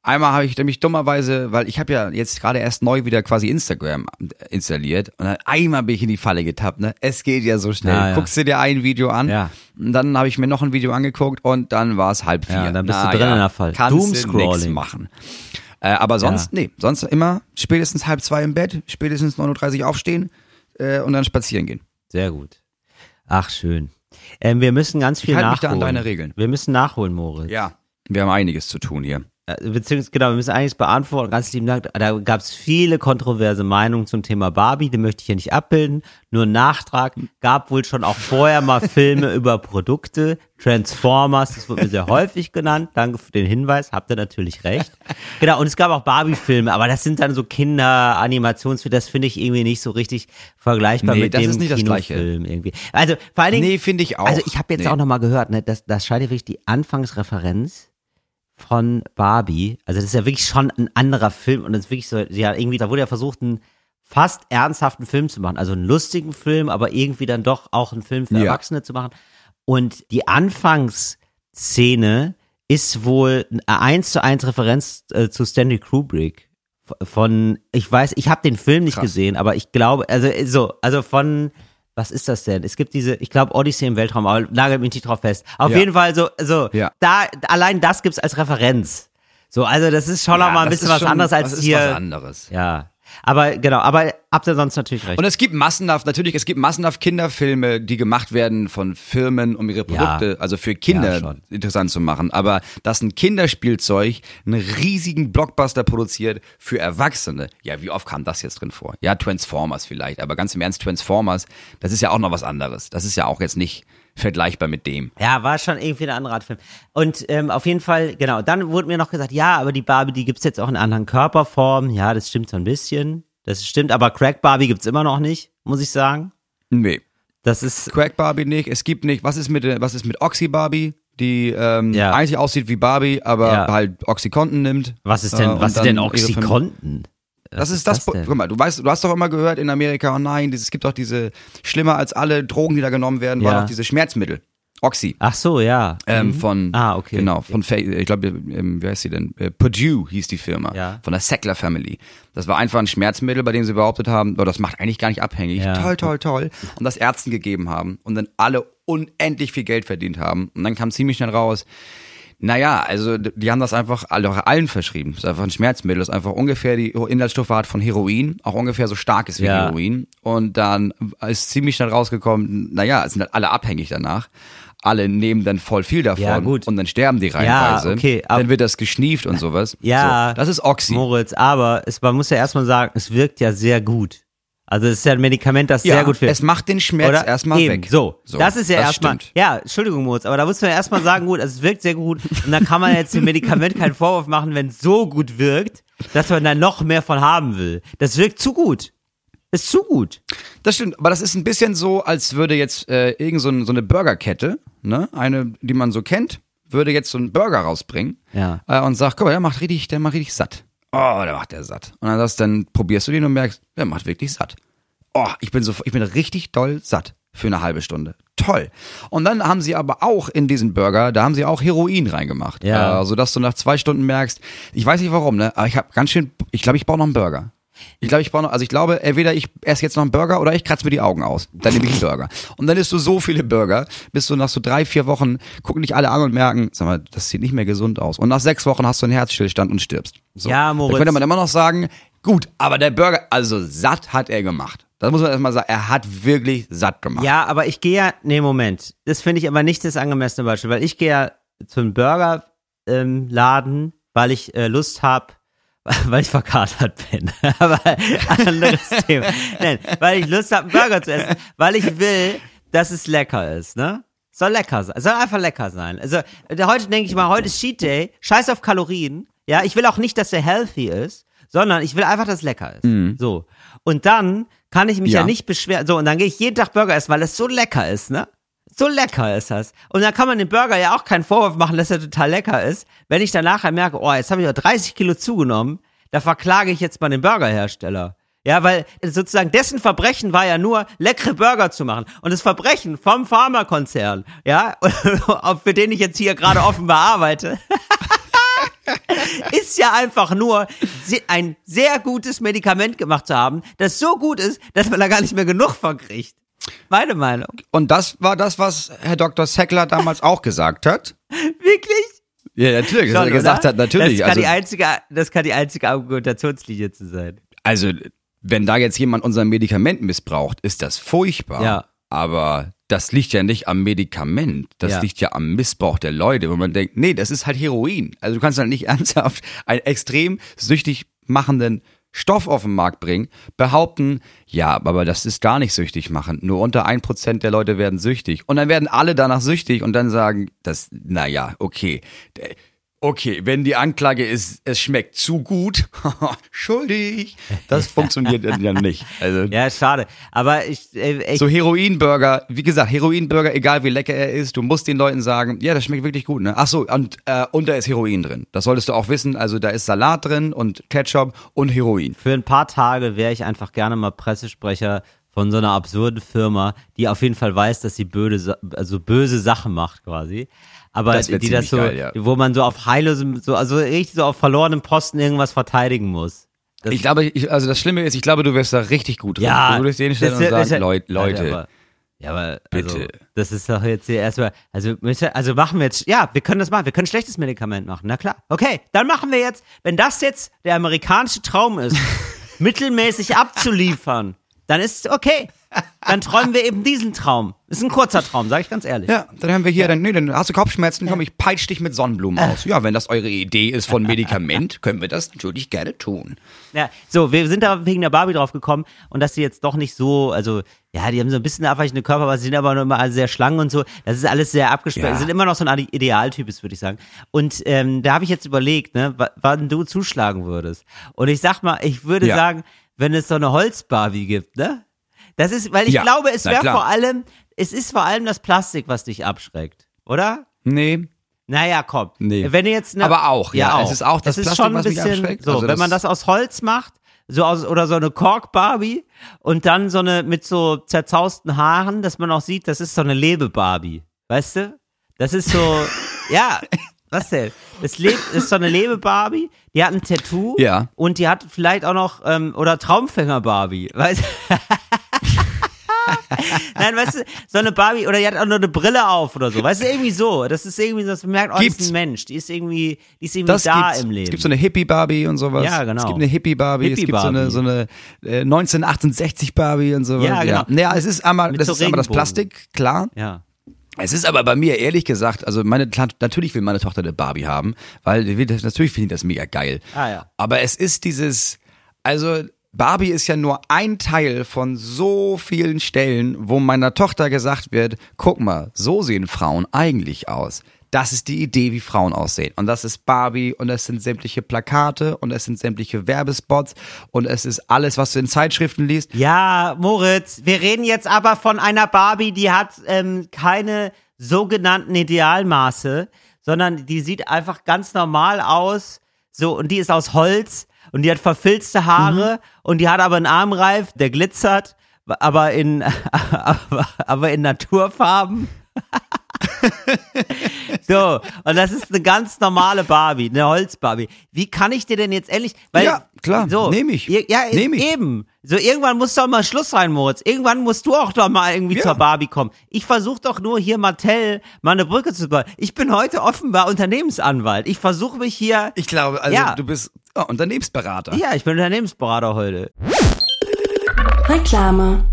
Einmal habe ich nämlich dummerweise, weil ich habe ja jetzt gerade erst neu wieder quasi Instagram installiert und dann einmal bin ich in die Falle getappt, ne? Es geht ja so schnell. Ja, ja. Guckst du dir ein Video an Ja. und dann habe ich mir noch ein Video angeguckt und dann war es halb vier. Ja, dann bist du Na drin in der Falle. Kannst du nichts machen. Äh, aber sonst, nee, sonst immer spätestens halb zwei im Bett, spätestens 9.30 Uhr aufstehen äh, und dann spazieren gehen. Sehr gut. Ach, schön. Ähm, wir müssen ganz viel halte nachholen. mich da an deine Regeln. Wir müssen nachholen, Moritz. Ja. Wir haben einiges zu tun hier. Äh, Beziehungsweise, genau, wir müssen einiges beantworten. Ganz lieben Dank. Da gab es viele kontroverse Meinungen zum Thema Barbie, die möchte ich hier nicht abbilden. Nur ein Nachtrag. Gab wohl schon auch vorher mal Filme über Produkte. Transformers, das wurde mir sehr häufig genannt. Danke für den Hinweis, habt ihr natürlich recht. Genau, und es gab auch Barbie-Filme, aber das sind dann so Kinder-Animationsfilme, das finde ich irgendwie nicht so richtig vergleichbar Nee, mit das dem ist nicht das Gleiche. Kinofilm irgendwie. Also vor allen Dingen, Nee, finde ich auch. also ich habe jetzt Nee. auch nochmal gehört, ne, das, das scheint ja wirklich die Anfangsreferenz von Barbie. Also das ist ja wirklich schon ein anderer Film und das ist wirklich so, ja, irgendwie, da wurde ja versucht, einen fast ernsthaften Film zu machen. Also einen lustigen Film, aber irgendwie dann doch auch einen Film für Ja. Erwachsene zu machen. Und die Anfangsszene ist wohl eine eins zu eins Referenz äh, zu Stanley Kubrick. Von, ich weiß, ich habe den Film nicht Krass. gesehen, aber ich glaube, also äh, so, also von, was ist das denn? Es gibt diese, ich glaube, Odyssey im Weltraum, aber nagelt mich nicht drauf fest. Auf Ja. jeden Fall so, so, Ja. da, allein das gibt's als Referenz. So, also das ist schon noch mal ein bisschen was anderes als das ist hier. Was anderes. Ja. Aber genau, aber habt ihr sonst natürlich recht. Und es gibt massenhaft, natürlich, es gibt massenhaft Kinderfilme, die gemacht werden von Firmen, um ihre Produkte, Ja. also für Ja, Kinder schon. interessant zu machen. Aber dass ein Kinderspielzeug einen riesigen Blockbuster produziert für Erwachsene, ja, wie oft kam das jetzt drin vor? Ja, Transformers vielleicht, aber ganz im Ernst, Transformers, das ist ja auch noch was anderes. Das ist ja auch jetzt nicht vergleichbar mit dem. Ja, war schon irgendwie eine andere Art Film. Und ähm, auf jeden Fall, genau, dann wurde mir noch gesagt, ja, aber die Barbie, die gibt's jetzt auch in anderen Körperformen. Ja, das stimmt so ein bisschen. Das stimmt, aber Crack Barbie gibt's immer noch nicht, muss ich sagen. Nee. Das ist, Crack Barbie nicht. Es gibt nicht. Was ist mit, äh, was ist mit Oxy Barbie? Die ähm, Ja. eigentlich aussieht wie Barbie, aber Ja. halt Oxycontin nimmt. was ist Äh, denn, und was ist denn Oxycontin? Das Was ist das. denn? Guck mal, du weißt, du hast doch immer gehört in Amerika, oh nein, es gibt doch diese schlimmer als alle Drogen, die da genommen werden, waren Ja. doch diese Schmerzmittel. Oxy. Ach so, ja. Ähm, Mhm. von Ah, okay. genau von Fa- ich glaube ähm, wie heißt sie denn äh, Purdue hieß die Firma Ja. von der Sackler Family das war einfach ein Schmerzmittel bei dem sie behauptet haben oh, das macht eigentlich gar nicht abhängig Ja. toll toll toll und das Ärzten gegeben haben und dann alle unendlich viel Geld verdient haben und dann kam ziemlich schnell raus naja, also die haben das einfach alle, allen verschrieben. Das ist einfach ein Schmerzmittel. Das ist einfach ungefähr die Inhaltsstoffe hat von Heroin, auch ungefähr so stark ist wie Ja. Heroin. Und dann ist ziemlich schnell rausgekommen, naja, es sind halt alle abhängig danach. Alle nehmen dann voll viel davon Ja, gut. und dann sterben die reihenweise. okay, ab- dann wird das geschnieft und sowas. Ja. So, das ist Oxy. Moritz, aber es, man muss ja erstmal sagen, es wirkt ja sehr gut. Also es ist ja ein Medikament, das ja, sehr gut wirkt. es macht den Schmerz erstmal weg. So, das ist ja erstmal. Ja, Entschuldigung, Moritz, aber da muss man ja erstmal sagen, gut, also es wirkt sehr gut. Und dann kann man jetzt dem Medikament keinen Vorwurf machen, wenn es so gut wirkt, dass man da noch mehr von haben will. Das wirkt zu gut. Ist zu gut. Das stimmt, aber das ist ein bisschen so, als würde jetzt äh, irgend so, ein, so eine Burgerkette, ne, eine, die man so kennt, würde jetzt so einen Burger rausbringen Ja. äh, und sagt, guck mal, der macht richtig, der macht richtig satt. Oh, der macht der satt. Und dann, sagst, dann probierst du den und merkst, der macht wirklich satt. Oh, ich bin so, ich bin richtig doll satt für eine halbe Stunde. Toll. Und dann haben sie aber auch in diesen Burger, da haben sie auch Heroin reingemacht. Ja. Äh, sodass du nach zwei Stunden merkst, ich weiß nicht warum, ne, aber ich habe ganz schön, ich glaube, ich baue noch einen Burger. Ich glaube, ich brauche noch, also ich glaube, entweder ich esse jetzt noch einen Burger oder ich kratze mir die Augen aus. Dann nehme ich einen Burger. Und dann isst du so viele Burger, bis du nach so drei, vier Wochen gucken dich alle an und merken, sag mal, das sieht nicht mehr gesund aus. Und nach sechs Wochen hast du einen Herzstillstand und stirbst. So. Ja, Moritz. Dann könnte man immer noch sagen, gut, aber der Burger, also satt hat er gemacht. Das muss man erstmal sagen, er hat wirklich satt gemacht. Ja, aber ich gehe ja, nee, Moment. Das finde ich aber nicht das angemessene Beispiel, weil ich gehe ja zum Burger ähm, weil ich äh, Lust habe, weil ich verkatert bin. aber anderes Thema. Nein, weil ich Lust habe, einen Burger zu essen, weil ich will, dass es lecker ist, ne? Soll lecker sein. Soll einfach lecker sein. Also äh, heute denke ich mal, heute ist Cheat Day, scheiß auf Kalorien. Ja, ich will auch nicht, dass er healthy ist, sondern ich will einfach, dass es lecker ist. So. Und dann kann ich mich ja, Ja. nicht beschweren. So, und dann gehe ich jeden Tag Burger essen, weil es so lecker ist, ne? So lecker ist das. Und dann kann man dem Burger ja auch keinen Vorwurf machen, dass er total lecker ist. Wenn ich dann nachher merke, oh, jetzt habe ich ja 30 Kilo zugenommen, da verklage ich jetzt mal den Burgerhersteller. Ja, weil sozusagen dessen Verbrechen war ja nur, leckere Burger zu machen. Und das Verbrechen vom Pharmakonzern, ja, für den ich jetzt hier gerade offenbar arbeite, ist ja einfach nur ein sehr gutes Medikament gemacht zu haben, das so gut ist, dass man da gar nicht mehr genug von kriegt. Meine Meinung. Und das war das, was Herr Dr. Seckler damals auch gesagt hat. Wirklich? Ja, natürlich. Schon, was er gesagt oder? hat, natürlich. Das kann, die also, einzige, das kann die einzige Argumentationslinie zu sein. also, wenn da jetzt jemand unser Medikament missbraucht, ist das furchtbar. Ja. Aber das liegt ja nicht am Medikament. Das Ja. liegt ja am Missbrauch der Leute, wo man denkt, nee, das ist halt Heroin. Also du kannst halt nicht ernsthaft einen extrem süchtig machenden Stoff auf den Markt bringen, behaupten, ja, aber das ist gar nicht süchtig machend. Nur unter ein Prozent der Leute werden süchtig. Und dann werden alle danach süchtig und dann sagen, das, naja, okay. Okay, wenn die Anklage ist, es schmeckt zu gut, schuldig. Das funktioniert ja nicht. Also Ja, schade. Aber ich, äh, ich so Heroinburger, wie gesagt, Heroinburger, egal wie lecker er ist, du musst den Leuten sagen, ja, das schmeckt wirklich gut, ne? Ach so, und, äh, und da ist Heroin drin. Das solltest du auch wissen. Also da ist Salat drin und Ketchup und Heroin. für ein paar Tage wäre ich einfach gerne mal Pressesprecher von so einer absurden Firma, die auf jeden Fall weiß, dass sie böse, also böse Sachen macht quasi. Aber Das die das so, geil, ja. wo man so auf heillosem, so, also richtig so auf verlorenem Posten irgendwas verteidigen muss. Das- Ich glaube, ich, also das Schlimme ist, ich glaube, du wirst da richtig gut drin. Ja, du würdest den stellen und sagen, Leut, Leute, Aber, ja, aber also, Bitte. das ist doch jetzt hier erstmal, also, also machen wir jetzt, ja, wir können das machen, wir können schlechtes Medikament machen, na klar. Okay, dann machen wir jetzt, wenn das jetzt der amerikanische Traum ist, mittelmäßig abzuliefern, dann ist es okay. Dann träumen wir eben diesen Traum. Ist ein kurzer Traum, sage ich ganz ehrlich. Ja, dann haben wir hier, dann, nee, dann hast du Kopfschmerzen, komm, ich peitsch dich mit Sonnenblumen aus. Ja, wenn das eure Idee ist von Medikament, können wir das natürlich gerne tun. Ja, so, wir sind da wegen der Barbie drauf gekommen und dass die jetzt doch nicht so, also, ja, die haben so ein bisschen abweichende Körper, aber sie sind aber noch immer sehr schlank und so. Das ist alles sehr abgesperrt. Ja. Sie sind immer noch so ein Idealtypus, würde ich sagen. Und ähm, da habe ich jetzt überlegt, ne, wa- wann du zuschlagen würdest. Und ich sag mal, ich würde Ja. sagen, wenn es so eine Holz-Barbie gibt, ne? Das ist, weil ich Ja, glaube, es wäre vor allem, es ist vor allem das Plastik, was dich abschreckt, oder? Nee. Naja, komm. Nee. Wenn du jetzt eine, Aber auch, ja. Es ist auch das es ist Plastik, schon ein was mich bisschen, abschreckt. So, Also wenn man das aus Holz macht, so aus, oder so eine Kork-Barbie und dann so eine mit so zerzausten Haaren, dass man auch sieht, das ist so eine Lebe-Barbie. Weißt du? Das ist so, ja. Was denn? Das lebt, ist so eine Lebe-Barbie, die hat ein Tattoo Ja. und die hat vielleicht auch noch, ähm, oder Traumfänger-Barbie, weißt du? Nein, weißt du, so eine Barbie, oder die hat auch nur eine Brille auf oder so, weißt du, irgendwie so. Das ist irgendwie man merkt, oh, das ist Gibt's. ein Mensch, die ist irgendwie, die ist irgendwie Das da gibt's. im Leben. Es gibt so eine Hippie-Barbie und sowas. Ja, genau. Es gibt eine Hippie-Barbie, es gibt so eine, so eine äh, 1968-Barbie und sowas. Ja, genau. Ja, es ist einmal, Mit das so ist einmal das. Plastik, klar. ja. Es ist aber bei mir ehrlich gesagt, also meine natürlich will meine Tochter eine Barbie haben, weil natürlich finde ich das mega geil. Ah, ja. Aber es ist dieses, also Barbie ist ja nur ein Teil von so vielen Stellen, wo meiner Tochter gesagt wird, guck mal, so sehen Frauen eigentlich aus. Das ist die Idee, wie Frauen aussehen. Und das ist Barbie und es sind sämtliche Plakate und es sind sämtliche Werbespots und es ist alles, was du in Zeitschriften liest. Ja, Moritz, wir reden jetzt aber von einer Barbie, die hat ähm, keine sogenannten Idealmaße, sondern die sieht einfach ganz normal aus, so und die ist aus Holz und die hat verfilzte Haare und die hat aber einen Armreif, der glitzert, aber in aber, aber in Naturfarben. So, und das ist eine ganz normale Barbie, eine Holzbarbie. Wie kann ich dir denn jetzt endlich, weil, Ja, klar, so, nehm ich. Ja, Nehm ich. eben. So, irgendwann muss doch mal Schluss sein, Moritz. Irgendwann musst du auch doch mal irgendwie Ja. zur Barbie kommen. Ich versuche doch nur hier Mattel mal eine Brücke zu bauen. Ich bin heute offenbar Unternehmensanwalt. Ich versuche mich hier, Ich glaube, also Ja. du bist oh, Unternehmensberater. ja, ich bin Unternehmensberater heute. Reklame.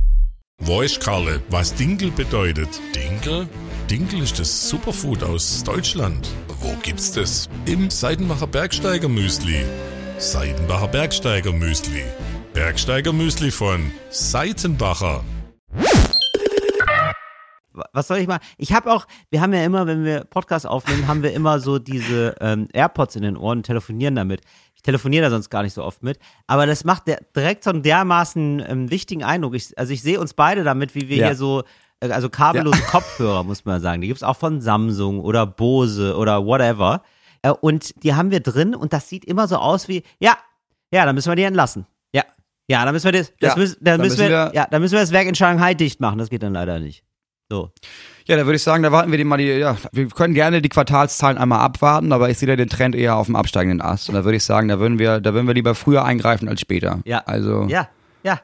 Wo ist Karle, was Dinkel bedeutet? Dinkel? Dinkel ist das Superfood aus Deutschland. Wo gibt's das? Im Seidenbacher Bergsteiger Müsli. Seidenbacher Bergsteiger Müsli. Bergsteiger Müsli von Seitenbacher. was soll ich mal? Ich habe auch, wir haben ja immer, wenn wir Podcast aufnehmen, haben wir immer so diese ähm, AirPods in den Ohren und telefonieren damit. Ich telefoniere da sonst gar nicht so oft mit, aber das macht der, direkt so einen dermaßen ähm, wichtigen Eindruck. Ich, also ich sehe uns beide damit, wie wir Ja. hier so, also kabellose Kopfhörer, muss man sagen. Die gibt's auch von Samsung oder Bose oder whatever. Äh, und die haben wir drin und das sieht immer so aus wie, ja, ja, dann müssen wir die entlassen. Ja, ja, dann müssen wir das, das Ja, müssen, dann dann müssen wir, müssen wir- ja, dann müssen wir das Werk in Shanghai dicht machen. Das geht dann leider nicht. So. Ja, da würde ich sagen, da warten wir die mal die, ja, wir können gerne die Quartalszahlen einmal abwarten, aber ich sehe da den Trend eher auf dem absteigenden Ast. Und da würde ich sagen, da würden wir, da würden wir lieber früher eingreifen als später. Ja. Also. Ja, ja.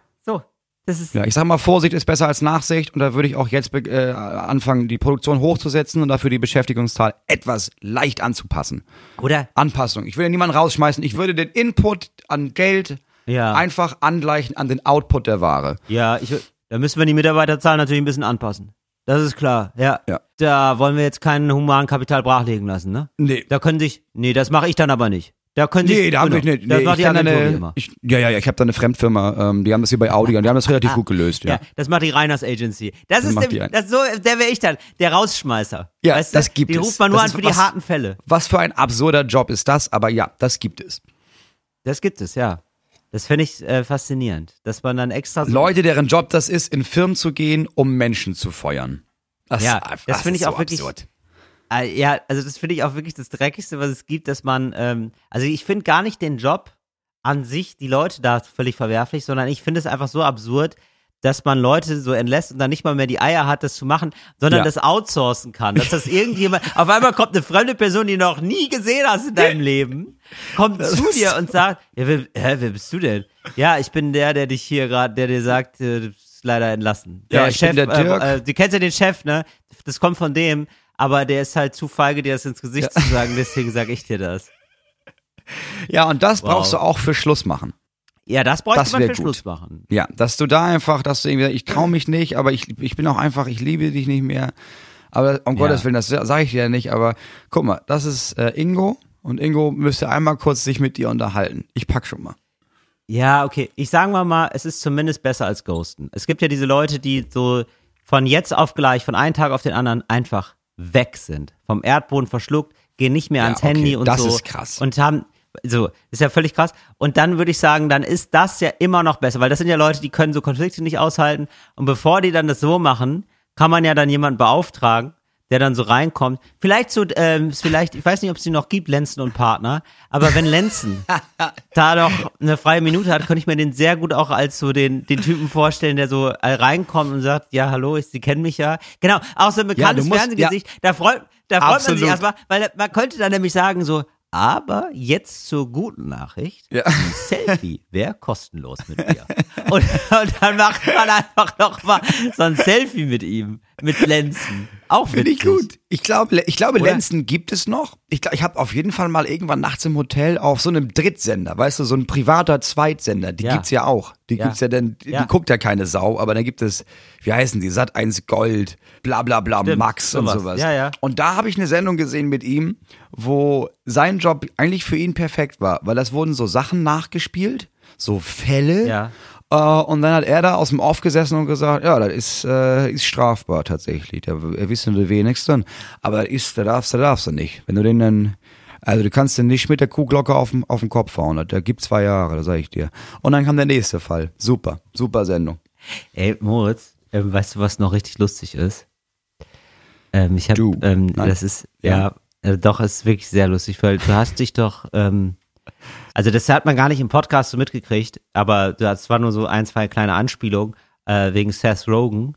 Ja, ich sag mal, Vorsicht ist besser als Nachsicht und da würde ich auch jetzt äh, anfangen, die Produktion hochzusetzen und dafür die Beschäftigungszahl etwas leicht anzupassen. Oder? Anpassung. Ich will ja niemanden rausschmeißen. Ich würde den Input an Geld Ja. einfach angleichen an den Output der Ware. Ja, ich, da müssen wir die Mitarbeiterzahl natürlich ein bisschen anpassen. Das ist klar, ja. Ja. Da wollen wir jetzt keinen humanen Kapital brachlegen lassen, ne? Nee. Da können sich, nee, das mache ich dann aber nicht. Da können Nee, da haben wir genau, nicht. Das Nee, ich die eine, ich, ja, ja, ja, ich habe da eine Fremdfirma, ähm, die haben das hier bei Audi und die haben das relativ gut gelöst, ja. Ja, das macht die Reiners Agency. Das Das ist der, die das so, der wäre ich dann, der Rausschmeißer. Ja, weißt du? das gibt Die es. ruft man nur Das an für die was- harten Fälle. Was für ein absurder Job ist das, aber ja, das gibt es. Das gibt es, ja. Das finde ich äh, faszinierend, dass man dann extra so Leute, deren Job das ist, in Firmen zu gehen, um Menschen zu feuern. Das, Ja, ist- das finde ich auch so wirklich- absurd. Äh, ja, also das finde ich auch wirklich das Dreckigste, was es gibt, dass man, ähm, also ich finde gar nicht den Job an sich, die Leute da völlig verwerflich, sondern ich finde es einfach so absurd, dass man Leute so entlässt und dann nicht mal mehr die Eier hat, das zu machen, sondern Ja. das outsourcen kann. Dass das irgendjemand, auf einmal kommt eine fremde Person, die du noch nie gesehen hast in deinem Leben, kommt zu dir und sagt, ja, wer, hä, wer bist du denn? Ja, ich bin der, der dich hier gerade, der dir sagt, äh, leider entlassen. Ja, Der ich bin Chef, der Dirk. Äh, äh, du kennst ja den Chef, ne? Das kommt von dem, aber der ist halt zu feige, dir das ins Gesicht zu sagen, deswegen sage ich dir das. Ja, und das Wow. brauchst du auch für Schluss machen. Ja, das bräuchte Das man für gut. Schluss machen. Ja, dass du da einfach, dass du irgendwie, ich traue mich nicht, aber ich, ich bin auch einfach, ich liebe dich nicht mehr. Aber um Ja. Gottes Willen, das sage ich dir ja nicht, aber guck mal, das ist äh, Ingo und Ingo müsste einmal kurz sich mit dir unterhalten. Ich pack schon mal. Ja, okay. Ich sagen wir mal, es ist zumindest besser als Ghosten. Es gibt ja diese Leute, die so von jetzt auf gleich, von einem Tag auf den anderen einfach weg sind. Vom Erdboden verschluckt, gehen nicht mehr Ja, ans okay, Handy und das so. ist krass. Und haben, So, ist ja völlig krass. Und dann würde ich sagen, dann ist das ja immer noch besser, weil das sind ja Leute, die können so Konflikte nicht aushalten. Und bevor die dann das so machen, kann man ja dann jemanden beauftragen, der dann so reinkommt. Vielleicht so, ähm, vielleicht, ich weiß nicht, ob es die noch gibt, Lenzen und Partner, aber wenn Lenzen da doch eine freie Minute hat, könnte ich mir den sehr gut auch als so den, den Typen vorstellen, der so äh, reinkommt und sagt, ja, hallo, ich, Sie kennen mich ja. Genau, auch so ein bekanntes musst- Fernsehgesicht, da freut, da freut man sich erstmal, weil man könnte dann nämlich sagen so, aber jetzt zur guten Nachricht. Ja. Ein Selfie wäre kostenlos mit mir. Und, und dann macht man einfach noch mal so ein Selfie mit ihm, mit Lenzen. Auch Finde ich gut. Ich glaube, ich glaube, Oder? Lenzen gibt es noch. Ich, glaub, ich habe auf jeden Fall mal irgendwann nachts im Hotel auf so einem Drittsender, weißt du, so ein privater Zweitsender. Die Ja. gibt's ja auch. Die Ja. gibt's ja dann, die Ja. guckt ja keine Sau, aber dann gibt es, wie heißen die, Sat 1 Gold, bla bla bla, Stimmt, Max und sowas. sowas. Ja, ja. Und da habe ich eine Sendung gesehen mit ihm, wo sein Job eigentlich für ihn perfekt war, weil das wurden so Sachen nachgespielt, so Fälle. Ja. Äh, und dann hat er da aus dem Off gesessen und gesagt, ja, das ist, äh, ist strafbar tatsächlich. Da wissen die wenigsten. Aber das ist, da darfst du, darfst du nicht. Wenn du den dann, also du kannst den nicht mit der Kuhglocke auf dem, auf dem Kopf hauen. Der gibt zwei Jahre, das sag ich dir. Und dann kam der nächste Fall. Super, super Sendung. Ey, Moritz, ähm, weißt du, was noch richtig lustig ist? Ähm, ich habe, Du. ähm, das ist, ja, äh, doch, es ist wirklich sehr lustig, weil du hast dich doch, ähm, also das hat man gar nicht im Podcast so mitgekriegt, aber das war nur so ein, zwei kleine Anspielungen äh, wegen Seth Rogen,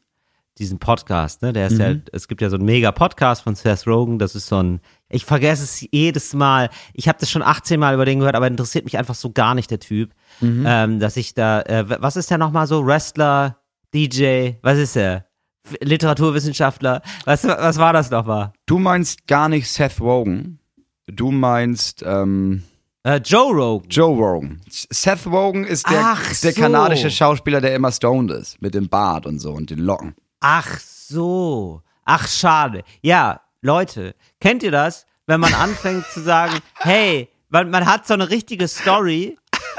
diesen Podcast, ne? Der ist ja, es gibt ja so einen mega Podcast von Seth Rogen, das ist so ein, ich vergesse es jedes Mal. Ich habe das schon 18 Mal über den gehört, aber interessiert mich einfach so gar nicht der Typ, ähm, dass ich da, äh, was ist der nochmal so? Wrestler, DJ, was ist er? Literaturwissenschaftler, was, was war das nochmal? Du meinst gar nicht Seth Rogen. Du meinst ähm, Äh, Joe Rogan. Joe Rogan. Seth Rogen ist der, ist der so. kanadische Schauspieler, der immer stoned ist. Mit dem Bart und so und den Locken. Ach so. Ach, schade. Ja, Leute, kennt ihr das, wenn man anfängt zu sagen, hey, man, man hat so eine richtige Story,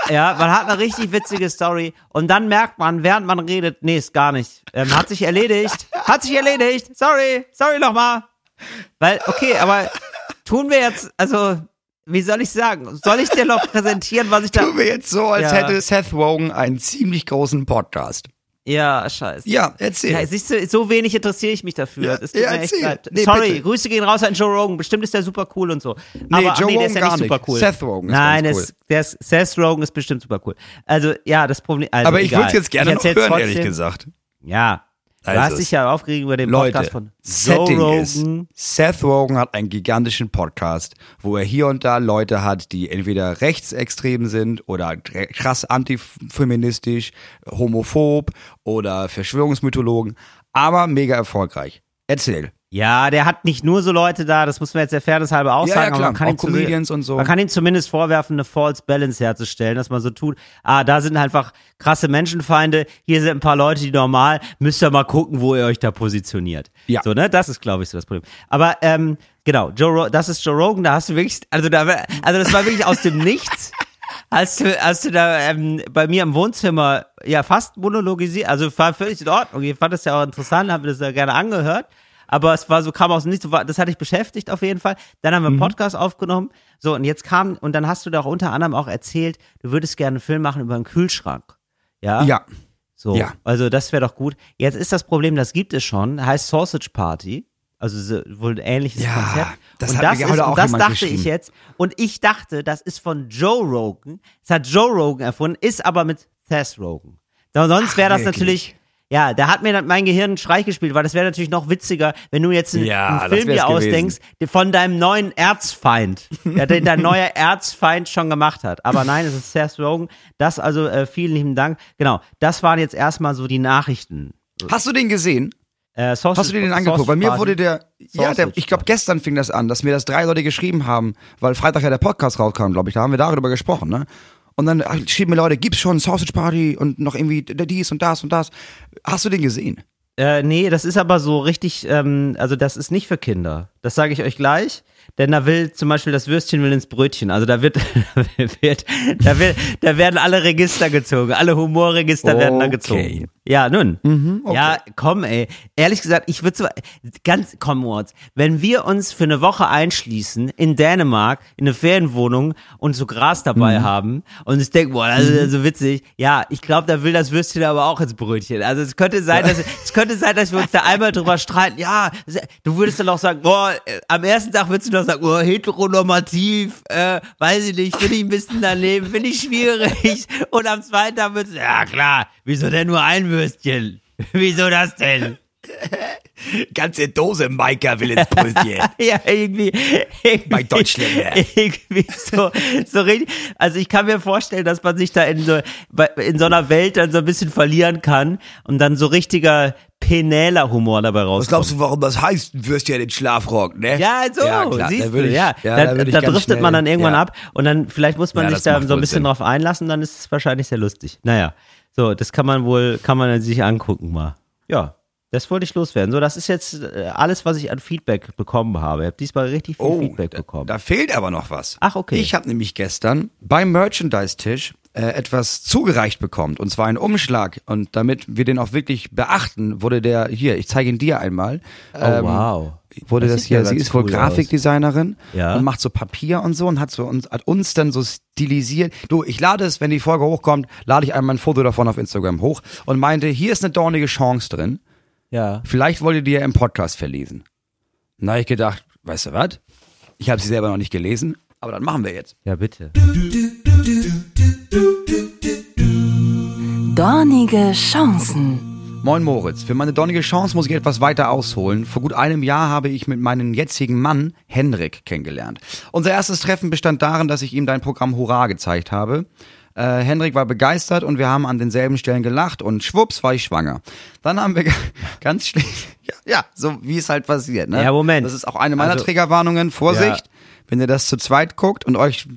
ja, man hat eine richtig witzige Story und dann merkt man, während man redet, nee, ist gar nicht. Ähm, hat sich erledigt. Hat sich erledigt. Sorry, sorry nochmal. Weil, okay, aber tun wir jetzt, also, wie soll ich sagen? Soll ich dir noch präsentieren, was ich da. Tun wir jetzt so, als Ja. hätte Seth Rogen einen ziemlich großen Podcast. Ja, scheiße. Ja, erzähl. Ja, siehst du, so wenig interessiere ich mich dafür. Ja, ja, erzähl. Nee, Sorry, bitte. Grüße gehen raus an Joe Rogan. Bestimmt ist der super cool und so. Nee, Aber Joe nee, der Rogan ist ja nicht super cool. Seth Rogen ist Nein, der ist, der ist, Seth Rogen ist bestimmt super cool. Also, ja, das Problem. Also, Aber ich würde es jetzt gerne Ich noch hören, trotzdem. ehrlich gesagt. Ja. Du Also hast dich ja aufgeregt über den Leute, Podcast von Setting Joe ist, Rogan. Seth Rogen hat einen gigantischen Podcast, wo er hier und da Leute hat, die entweder rechtsextrem sind oder krass antifeministisch, homophob oder Verschwörungsmythologen, aber mega erfolgreich. Erzähl. Ja, der hat nicht nur so Leute da, das muss man jetzt der Fairness halber auch Ja, sagen, ja, aber klar, man kann auch ihm Comedians und so. Man kann ihm zumindest vorwerfen, eine False Balance herzustellen, dass man so tut, ah, da sind einfach krasse Menschenfeinde, hier sind ein paar Leute, die normal, müsst ihr mal gucken, wo ihr euch da positioniert. Ja. So, ne, das ist, glaube ich, so das Problem. Aber, ähm, genau, Joe das ist Joe Rogan, da hast du wirklich, also da, also das war wirklich aus dem Nichts. Als du, als du da ähm, bei mir im Wohnzimmer ja fast monologisiert, also war völlig in Ordnung. Ich fand das ja auch interessant, habe das ja gerne angehört. Aber es war so, kam aus Nichts, so das hat dich beschäftigt auf jeden Fall. Dann haben wir einen Mhm. Podcast aufgenommen. So, und jetzt kam, und dann hast du da auch unter anderem auch erzählt, du würdest gerne einen Film machen über einen Kühlschrank. Ja? Ja. So, Ja. also das wäre doch gut. Jetzt ist das Problem, das gibt es schon, heißt Sausage Party. Also so, wohl ein ähnliches Ja, Konzept. das und das ist, und das dachte ich jetzt. Und ich dachte, das ist von Joe Rogan. Das hat Joe Rogan erfunden, ist aber mit Seth Rogan. So, sonst wäre das wirklich? natürlich, ja, da hat mir mein Gehirn einen Streich gespielt, weil das wäre natürlich noch witziger, wenn du jetzt einen, Ja, einen Film dir gewesen. ausdenkst, der von deinem neuen Erzfeind, ja, den dein neuer Erzfeind schon gemacht hat. Aber nein, es ist Seth Rogen. Das also, äh, vielen lieben Dank. Genau, das waren jetzt erstmal so die Nachrichten. Hast du den gesehen? Äh, Sausage- Hast du dir den angeguckt? Sausage Bei mir wurde der, ja, der, Sausage ich glaube, gestern fing das an, dass mir das drei Leute geschrieben haben, weil Freitag ja der Podcast rauskam, glaube ich, da haben wir darüber gesprochen, ne? Und dann schrieben mir Leute, gibt's schon Sausage Party und noch irgendwie dies und das und das. Hast du den gesehen? Äh, nee, das ist aber so richtig, ähm, also das ist nicht für Kinder. Das sage ich euch gleich. Denn da will zum Beispiel das Würstchen will ins Brötchen. Also da wird, da wird, da wird, da werden alle Register gezogen. Alle Humorregister werden da Okay. gezogen. Ja, nun. Mhm, Ja, komm, ey. Ehrlich gesagt, ich würde so, ganz, komm, Moritz, wenn wir uns für eine Woche einschließen in Dänemark, in eine Ferienwohnung und so Gras dabei Mhm. haben und ich denke, boah, das ist so witzig. Ja, ich glaube, da will das Würstchen aber auch ins Brötchen. Also es könnte sein, dass, es könnte sein, dass wir uns da einmal drüber streiten. Ja, du würdest dann auch sagen, boah, am ersten Tag würdest du noch sagen, boah, heteronormativ, äh, weiß ich nicht, finde ich ein bisschen daneben, finde ich schwierig. Und am zweiten Tag du, ja klar, wieso denn nur ein Würstchen? Wieso das denn? Ganze Dose Maika will ins. Ja, irgendwie, irgendwie Bei Deutschländer. Irgendwie so, so richtig. Also ich kann mir vorstellen, dass man sich da in so, in so einer Welt dann so ein bisschen verlieren kann und dann so richtiger penäler Humor dabei rauskommt. Was glaubst du, warum das heißt, Würstchen in den Schlafrock, ne? Ja, so, Ja, klar, siehst da du, ich- ja. ja, da da da driftet man dann irgendwann ja. ab und dann vielleicht muss man Ja, sich da so ein bisschen Sinn. drauf einlassen, dann ist es wahrscheinlich sehr lustig. Naja, so, das kann man wohl, kann man sich angucken mal. Ja, das wollte ich loswerden. So, das ist jetzt äh, alles, was ich an Feedback bekommen habe. Ich habe diesmal richtig viel Feedback da, bekommen. da fehlt aber noch was. Ach, okay. Ich habe nämlich gestern beim Merchandise-Tisch äh, etwas zugereicht bekommen. Und zwar einen Umschlag. Und damit wir den auch wirklich beachten, wurde der, hier, ich zeige ihn dir einmal. oh, ähm, wow. Wurde Das das, sieht ja hier, sie ist wohl cool Grafikdesignerin Ja. und macht so Papier und so und hat so uns, hat uns dann so stilisiert. Du, ich lade es, wenn die Folge hochkommt, lade ich einmal ein Foto davon auf Instagram hoch und meinte, hier ist eine dornige Chance drin. Ja. Vielleicht wollt ihr die ja im Podcast verlesen. Na, ich gedacht, weißt du was? Ich habe sie selber noch nicht gelesen, aber dann machen wir jetzt. Ja, bitte. Dornige Chancen. Moin Moritz, für meine dornige Chance muss ich etwas weiter ausholen. Vor gut einem Jahr habe ich mit meinem jetzigen Mann, Henrik, kennengelernt. Unser erstes Treffen bestand darin, dass ich ihm dein Programm Hurra gezeigt habe. Äh, Henrik war begeistert und wir haben an denselben Stellen gelacht und schwupps war ich schwanger. Dann haben wir ganz schlecht, ja, ja, so wie es halt passiert. Ne? Ja, Moment. Das ist auch eine meiner Also- Triggerwarnungen. Vorsicht, Ja. wenn ihr das zu zweit guckt und euch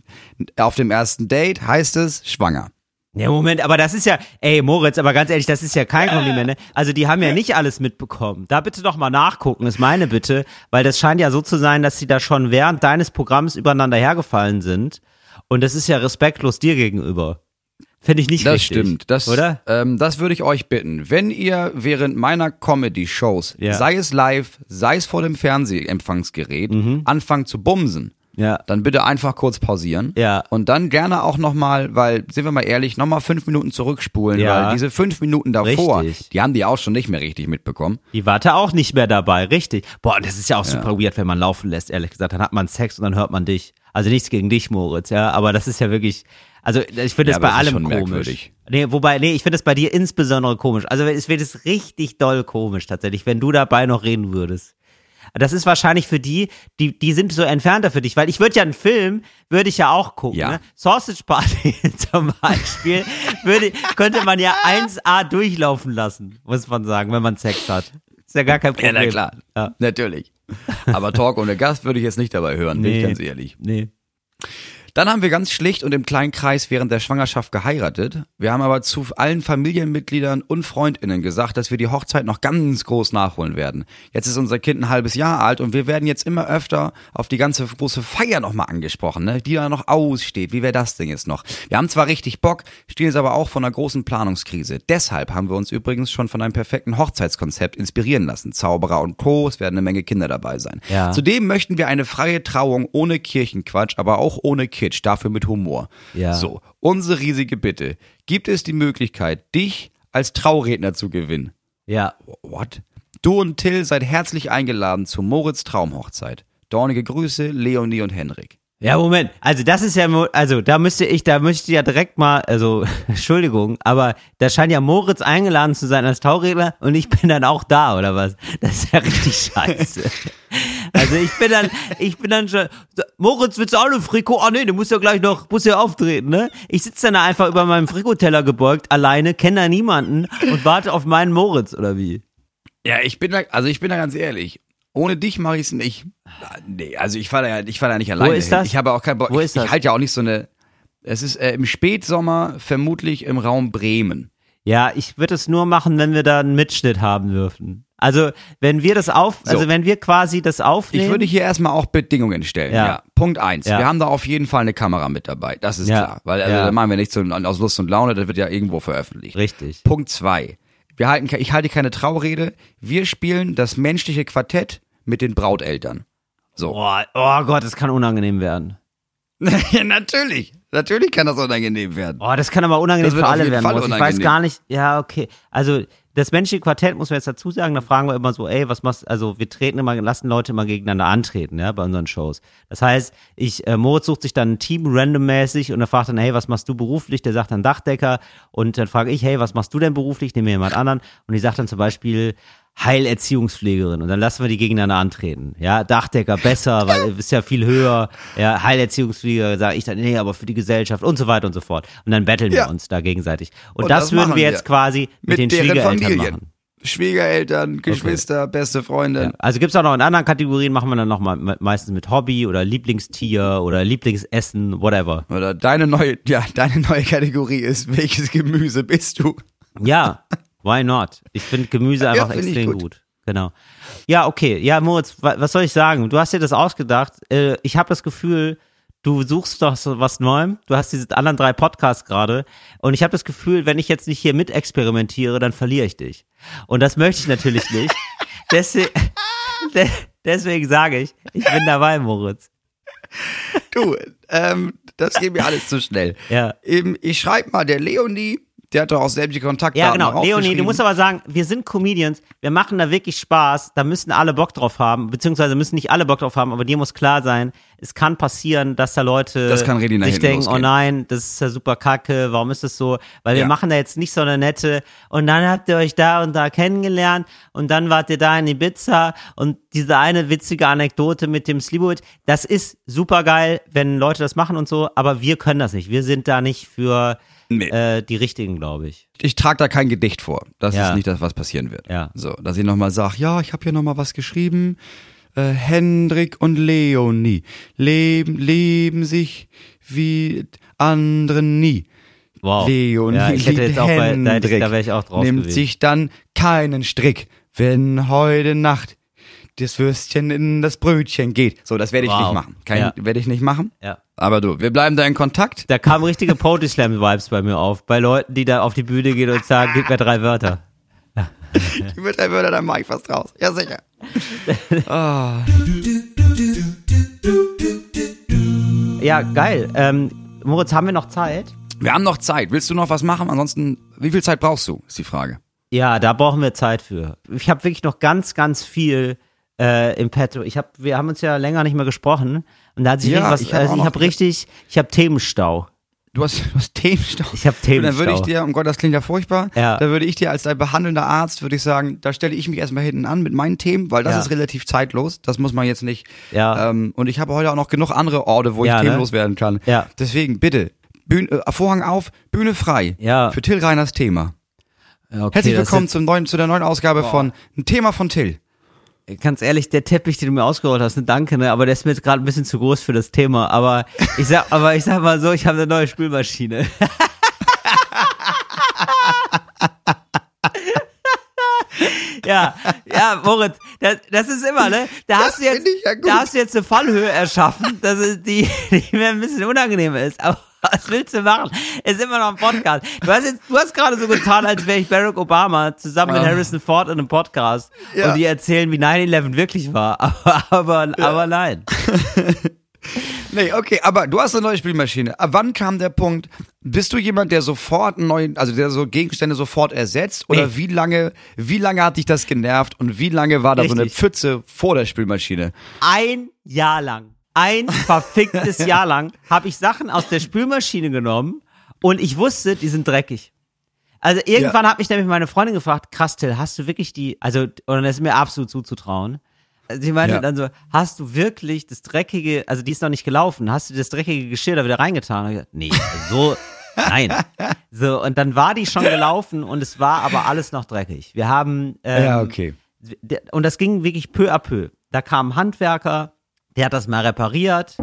auf dem ersten Date heißt es schwanger. Ja, Moment, aber das ist ja, ey, Moritz, aber ganz ehrlich, das ist ja kein Kompliment. Ne? Also die haben ja nicht alles mitbekommen. Da bitte doch mal nachgucken, ist meine Bitte, weil das scheint ja so zu sein, dass sie da schon während deines Programms übereinander hergefallen sind. Und das ist ja respektlos dir gegenüber. Finde ich nicht Das richtig. stimmt. Das, oder? Ähm, das würde ich euch bitten. Wenn ihr während meiner Comedy-Shows, Ja. sei es live, sei es vor dem Fernsehempfangsgerät, anfangt zu bumsen, Mhm. Ja. dann bitte einfach kurz pausieren. Ja. Und dann gerne auch nochmal, weil, sind wir mal ehrlich, nochmal fünf Minuten zurückspulen, Ja. weil diese fünf Minuten davor, Richtig. die haben die auch schon nicht mehr richtig mitbekommen. Die warte auch nicht mehr dabei, richtig. Boah, das ist ja auch super weird, wenn man laufen lässt, ehrlich gesagt. Dann hat man Sex und dann hört man dich. Also nichts gegen dich, Moritz, ja, aber das ist ja wirklich, also ich finde Ja, das bei das allem schon komisch. merkwürdig. Nee, wobei, nee, ich finde das bei dir insbesondere komisch. Also es wird es richtig doll komisch tatsächlich, wenn du dabei noch reden würdest. Das ist wahrscheinlich für die, die, die sind so entfernter für dich, weil ich würde ja einen Film, würde ich ja auch gucken. Ja. Ne? Sausage Party zum Beispiel, würde, könnte man ja 1A durchlaufen lassen, muss man sagen, wenn man Sex hat. Ist ja gar kein Ja, Problem. na klar. Ja. Natürlich. Aber Talk ohne Gast würde ich jetzt nicht dabei hören, bin ich Nee. ganz ehrlich. Nee. Dann haben wir ganz schlicht und im kleinen Kreis während der Schwangerschaft geheiratet. Wir haben aber zu allen Familienmitgliedern und Freundinnen gesagt, dass wir die Hochzeit noch ganz groß nachholen werden. Jetzt ist unser Kind ein halbes Jahr alt und wir werden jetzt immer öfter auf die ganze große Feier nochmal angesprochen, ne? die da noch aussteht. Wie wäre das denn jetzt noch? Wir haben zwar richtig Bock, stehen jetzt aber auch vor einer großen Planungskrise. Deshalb haben wir uns übrigens schon von einem perfekten Hochzeitskonzept inspirieren lassen. Zauberer und Co. Es werden eine Menge Kinder dabei sein. Ja. Zudem möchten wir eine freie Trauung ohne Kirchenquatsch, aber auch ohne Kitsch, dafür mit Humor. Ja. So, unsere riesige Bitte. Gibt es die Möglichkeit, dich als Trauredner zu gewinnen? Ja. What? Du und Till seid herzlich eingeladen zur Moritz Traumhochzeit. Dornige Grüße, Leonie und Henrik. Ja, Moment. Also das ist ja, also da müsste ich, da müsste ich ja direkt mal, also Entschuldigung, aber da scheint ja Moritz eingeladen zu sein als Tauredner und ich bin dann auch da, oder was? Das ist ja richtig scheiße. Also ich bin dann, ich bin dann schon, Moritz, willst du auch ein Frikot? Ah nee, du musst ja gleich noch, musst ja auftreten, ne? Ich sitze dann da einfach über meinem Frikotteller gebeugt, alleine, kenne da niemanden und warte auf meinen Moritz, oder wie? Ja, ich bin da, also ich bin da ganz ehrlich. Ohne dich mache ich es nicht. Nee, also ich fahre da, ja- ich fahr da nicht alleine. ist hin. das? Ich habe auch keinen Bock. Wo ich ist das? ich halte ja auch nicht so eine. Es ist äh, im Spätsommer vermutlich im Raum Bremen. Ja, ich würde es nur machen, wenn wir da einen Mitschnitt haben dürfen. Also, wenn wir das auf, So. also wenn wir quasi das aufnehmen. Ich würde hier erstmal auch Bedingungen stellen. Ja. Ja. Punkt eins. Ja. Wir haben da auf jeden Fall eine Kamera mit dabei. Das ist Ja. klar. Weil also, Ja. da machen wir nichts so aus Lust und Laune, das wird ja irgendwo veröffentlicht. Richtig. Punkt zwei. Wir halten, ich halte keine Traurede. Wir spielen das menschliche Quartett mit den Brauteltern. So. Oh, oh Gott, das kann unangenehm werden. ja, natürlich. Natürlich kann das unangenehm werden. Oh, das kann aber unangenehm für alle werden. Ich weiß gar nicht. Ja, okay. Also das menschliche Quartett muss man jetzt dazu sagen. Da fragen wir immer so, ey, was machst? Also wir treten immer, lassen Leute immer gegeneinander antreten, ja, bei unseren Shows. Das heißt, ich äh, Moritz sucht sich dann ein Team randommäßig und er fragt dann, hey, was machst du beruflich? Der sagt dann Dachdecker und dann frage ich, hey, was machst du denn beruflich? Nehmen wir jemand anderen und die sagt dann zum Beispiel Heilerziehungspflegerin und dann lassen wir die gegeneinander antreten. Ja, Dachdecker besser, weil du bist ja viel höher. Ja, Heilerziehungspfleger sage ich dann, nee, aber für die Gesellschaft und so weiter und so fort. Und dann betteln Ja. wir uns da gegenseitig. Und, Und das, das würden wir wir. jetzt quasi mit, den deren Schwiegereltern Familien. machen. Schwiegereltern, Geschwister, beste Freundin. Ja. Also gibt's auch noch in anderen Kategorien, machen wir dann noch mal me- meistens mit Hobby oder Lieblingstier oder Lieblingsessen, whatever. Oder deine neue, ja, deine neue Kategorie ist, welches Gemüse bist du? Ja, why not? Ich finde Gemüse einfach find ich extrem gut. gut. Genau. Ja, okay. Ja, Moritz, wa was soll ich sagen? Du hast dir das ausgedacht. Äh, ich habe das Gefühl, du suchst doch so was Neuem. Du hast diese anderen drei Podcasts gerade. Und ich habe das Gefühl, wenn ich jetzt nicht hier mit experimentiere, dann verliere ich dich. Und das möchte ich natürlich nicht. Deswegen, de deswegen sage ich, ich bin dabei, Moritz. Du, ähm, das geht mir alles zu schnell. Ja. Eben, ich schreibe mal der Leonie, der hat doch auch sämtliche Kontaktdaten Ja, genau. Leonie, du musst aber sagen, wir sind Comedians, wir machen da wirklich Spaß, da müssen alle Bock drauf haben, beziehungsweise müssen nicht alle Bock drauf haben, aber dir muss klar sein, es kann passieren, dass da Leute Das sich denken, oh losgehen. nein, das ist ja super kacke, warum ist das so? Weil wir Ja. machen da jetzt nicht so eine nette, und dann habt ihr euch da und da kennengelernt und dann wart ihr da in Ibiza und diese eine witzige Anekdote mit dem Sleewood, das ist super geil, wenn Leute das machen und so, aber wir können das nicht. Wir sind da nicht für Nee. äh, die Richtigen, glaube ich. ich trage da kein Gedicht vor. Das Ja. ist nicht das, was passieren wird. Ja. So, dass ich nochmal sage, ja, ich habe hier nochmal was geschrieben. Äh, Hendrik und Leonie leben, leben sich wie andere nie. Wow. Leonie ja, ich hätte jetzt auch bei, da, hätte ich- Hendrik, da wäre ich auch drauf nimmt gewesen. sich dann keinen Strick, wenn heute Nacht das Würstchen in das Brötchen geht. So, das werde ich Wow. nicht machen. Kein, Ja. Werde ich nicht machen. Ja. Aber du, wir bleiben da in Kontakt. Da kamen richtige Poetry Slam Vibes bei mir auf. Bei Leuten, die da auf die Bühne gehen und sagen, gib mir drei Wörter. Über drei Wörter, dann mache ich was draus. Ja, sicher. Ah. Ja, geil. Ähm, Moritz, haben wir noch Zeit? Wir haben noch Zeit. Willst du noch was machen? Ansonsten, wie viel Zeit brauchst du? Ist die Frage. Ja, da brauchen wir Zeit für. Ich habe wirklich noch ganz, ganz viel äh, im Petto. Ich hab, wir haben uns ja länger nicht mehr gesprochen und da hat sich Ja, irgendwas, ich hab also habe richtig, ich habe Themenstau. Du hast, du hast Themenstau. Ich hab Und Dann würde Themenstau. ich dir, um Gott, das klingt ja furchtbar, Ja. da würde ich dir als dein behandelnder Arzt, würde ich sagen, da stelle ich mich erstmal hinten an mit meinen Themen, weil das Ja. ist relativ zeitlos. Das muss man jetzt nicht. Ja. Ähm, und ich habe heute auch noch genug andere Orte, wo Ja, ich ne? themenlos werden kann. Ja. Deswegen, bitte, Bühne, äh, Vorhang auf, Bühne frei. Ja. Für Till Reiners Thema. Okay, Herzlich willkommen zum neuen, zu der neuen Ausgabe von Ein Thema von Till. Ganz ehrlich, der Teppich, den du mir ausgerollt hast, ne, danke, ne, aber der ist mir jetzt gerade ein bisschen zu groß für das Thema. Aber ich sag, aber ich sag mal so, ich habe eine neue Spülmaschine. Ja, ja, Moritz, das, das ist immer, ne? Da hast du jetzt, ja da hast du jetzt eine Fallhöhe erschaffen, dass es die, die mir ein bisschen unangenehm ist. Aber was willst du machen? Ist immer noch ein Podcast. Du hast jetzt, du hast gerade so getan, als wäre ich Barack Obama zusammen mit. Harrison Ford in einem Podcast Ja. und die erzählen, wie 9/11 wirklich war. Aber, aber, aber nein. Nee, okay, aber du hast eine neue Spielmaschine. Ab wann kam der Punkt? Bist du jemand, der sofort neu, also der so Gegenstände sofort ersetzt? Oder Nee. wie lange, wie lange hat dich das genervt und wie lange war da so eine Richtig. Pfütze vor der Spielmaschine? Ein Jahr lang, ein verficktes Jahr lang, habe ich Sachen aus der Spülmaschine genommen und ich wusste, die sind dreckig. Also irgendwann hat mich nämlich meine Freundin gefragt, krass, Till, hast du wirklich die, also, und das ist mir absolut zuzutrauen. Sie meinte Ja. dann so, hast du wirklich das dreckige, also die ist noch nicht gelaufen, hast du das dreckige Geschirr da wieder reingetan? Und ich gesagt, nee, so, nein. So, und dann war die schon gelaufen und es war aber alles noch dreckig. Wir haben, ähm, okay. der- und das ging wirklich peu à peu. Da kam ein Handwerker, der hat das mal repariert.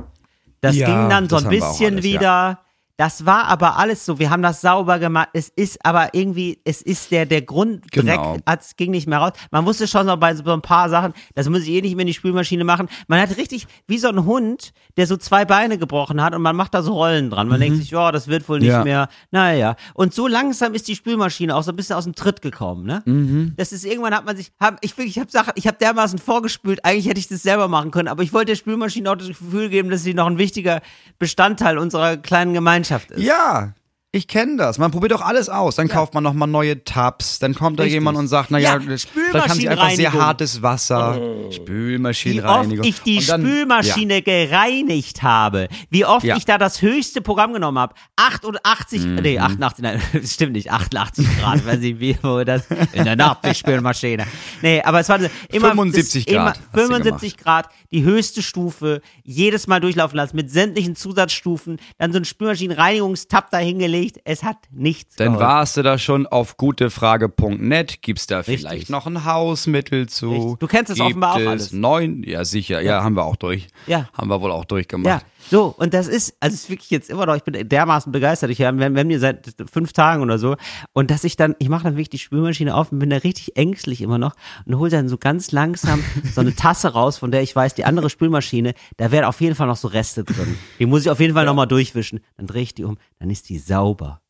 Das Ja, ging dann so ein bisschen alles, ja. Das war aber alles so. Wir haben das sauber gemacht. Es ist aber irgendwie, es ist der, der Grunddreck, Genau. es ging nicht mehr raus. Man wusste schon noch bei so ein paar Sachen, das muss ich eh nicht mehr in die Spülmaschine machen. Man hat richtig, wie so ein Hund, der so zwei Beine gebrochen hat und man macht da so Rollen dran. Man denkt sich, ja, das wird wohl nicht Ja. mehr. Naja. Und so langsam ist die Spülmaschine auch so ein bisschen aus dem Tritt gekommen, ne? Mhm. Das ist irgendwann hat man sich, hab, ich wirklich, ich habe Sachen, ich habe dermaßen vorgespült. Eigentlich hätte ich das selber machen können, aber ich wollte der Spülmaschine auch das Gefühl geben, dass sie noch ein wichtiger Bestandteil unserer kleinen Gemeinschaft ist. Ja, ich kenne das. Man probiert doch alles aus. Dann kauft man nochmal neue Tabs. Dann kommt da Richtig. jemand und sagt, naja, Ja, vielleicht haben sie einfach sehr Spülmaschinenreinigung. hartes Wasser. Wie oft Spülmaschinenreinigung. ich die dann- Spülmaschine gereinigt habe, wie oft Ja. ich da das höchste Programm genommen habe. 88, Mhm. nee, 88, nein, das stimmt nicht, 88 Grad, weiß ich wie, wo das, in der Nordspülmaschine. Nee, aber es war immer, 75 das, immer Grad du 75 Grad, die höchste Stufe, jedes Mal durchlaufen lassen, mit sämtlichen Zusatzstufen, dann so ein Spülmaschinenreinigungstab da hingelegt, es hat nichts Dann geholfen. warst du da schon auf gutefrage.net. Gibt's da vielleicht Richtig. noch ein Hausmittel zu? Richtig. Du kennst das Gibt offenbar auch es alles. Neun, ja sicher, ja. haben wir auch durch. Ja. Haben wir wohl auch Ja, durchgemacht. So, und das ist, also es ist wirklich jetzt immer noch, ich bin dermaßen begeistert. Ich, wir, wir haben hier seit fünf Tagen oder so. Und dass ich dann, ich mache dann wirklich die Spülmaschine auf und bin da richtig ängstlich immer noch und hole dann so ganz langsam so eine Tasse raus, von der ich weiß, die andere Spülmaschine, da wären auf jeden Fall noch so Reste drin. Die muss ich auf jeden Fall noch nochmal durchwischen. Dann drehe ich die um, dann ist die sauber.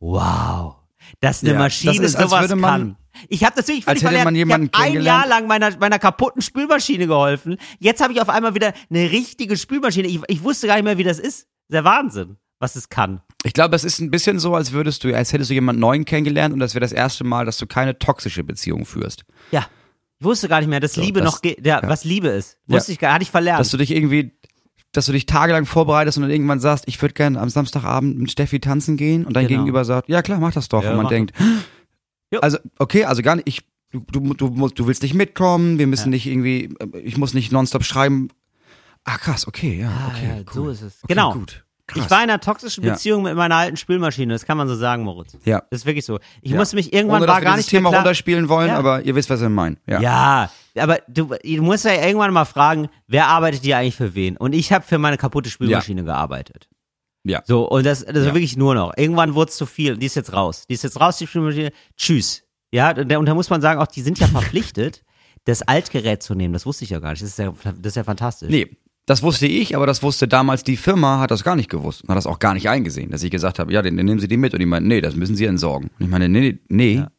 Wow. Dass eine Ja, Maschine das ist, sowas man- kann. Ich habe das wirklich Als völlig hätte man verlernt. jemanden ich ein Jahr lang meiner, meiner kaputten Spülmaschine geholfen. Jetzt habe ich auf einmal wieder eine richtige Spülmaschine. Ich, ich wusste gar nicht mehr, wie das ist. Der Wahnsinn, was es kann. Ich glaube, es ist ein bisschen so, als würdest du, als hättest du jemanden neuen kennengelernt und das wäre das erste Mal, dass du keine toxische Beziehung führst. Ja. Ich wusste gar nicht mehr, dass Liebe das- noch geht. Ja, was Liebe ist. Wusste Ja. ich gar hatte ich verlernt. Dass du dich irgendwie, dass du dich tagelang vorbereitest und dann irgendwann sagst, ich würde gerne am Samstagabend mit Steffi tanzen gehen und dein Genau. Gegenüber sagt, ja klar, mach das doch. Ja, und man denkt, Ja. also okay, also gar nicht, ich, du, du, du, du willst nicht mitkommen, wir müssen nicht irgendwie, ich muss nicht nonstop schreiben. Ah krass, okay, ja, Ah, okay, ja, cool. so ist es. Okay, genau. Gut. Krass. Ich war in einer toxischen Ja. Beziehung mit meiner alten Spülmaschine. Das kann man so sagen, Moritz. ja. Das ist wirklich so. Ich Ja. musste mich irgendwann Ohne, dass war wir gar nicht Thema klar. runterspielen wollen, Ja. aber ihr wisst, was wir meinen. Ja. Ja, aber du, du musst ja irgendwann mal fragen, wer arbeitet hier eigentlich für wen? Und ich habe für meine kaputte Spülmaschine gearbeitet. Ja. So, und das, das Ja. war wirklich nur noch. Irgendwann wurde es zu viel. Die ist jetzt raus. Die ist jetzt raus, die Spülmaschine. Tschüss. Ja, und da, und da muss man sagen, auch die sind ja verpflichtet, das Altgerät zu nehmen. Das wusste ich ja gar nicht. Das ist ja, das ist ja fantastisch. Nee, das wusste ich, aber das wusste damals die Firma, hat das gar nicht gewusst und hat das auch gar nicht eingesehen, dass ich gesagt habe, ja, dann, nehmen Sie die mit. Und die meinten, nee, das müssen Sie entsorgen. Und ich meine, nee, nee, nee Ja.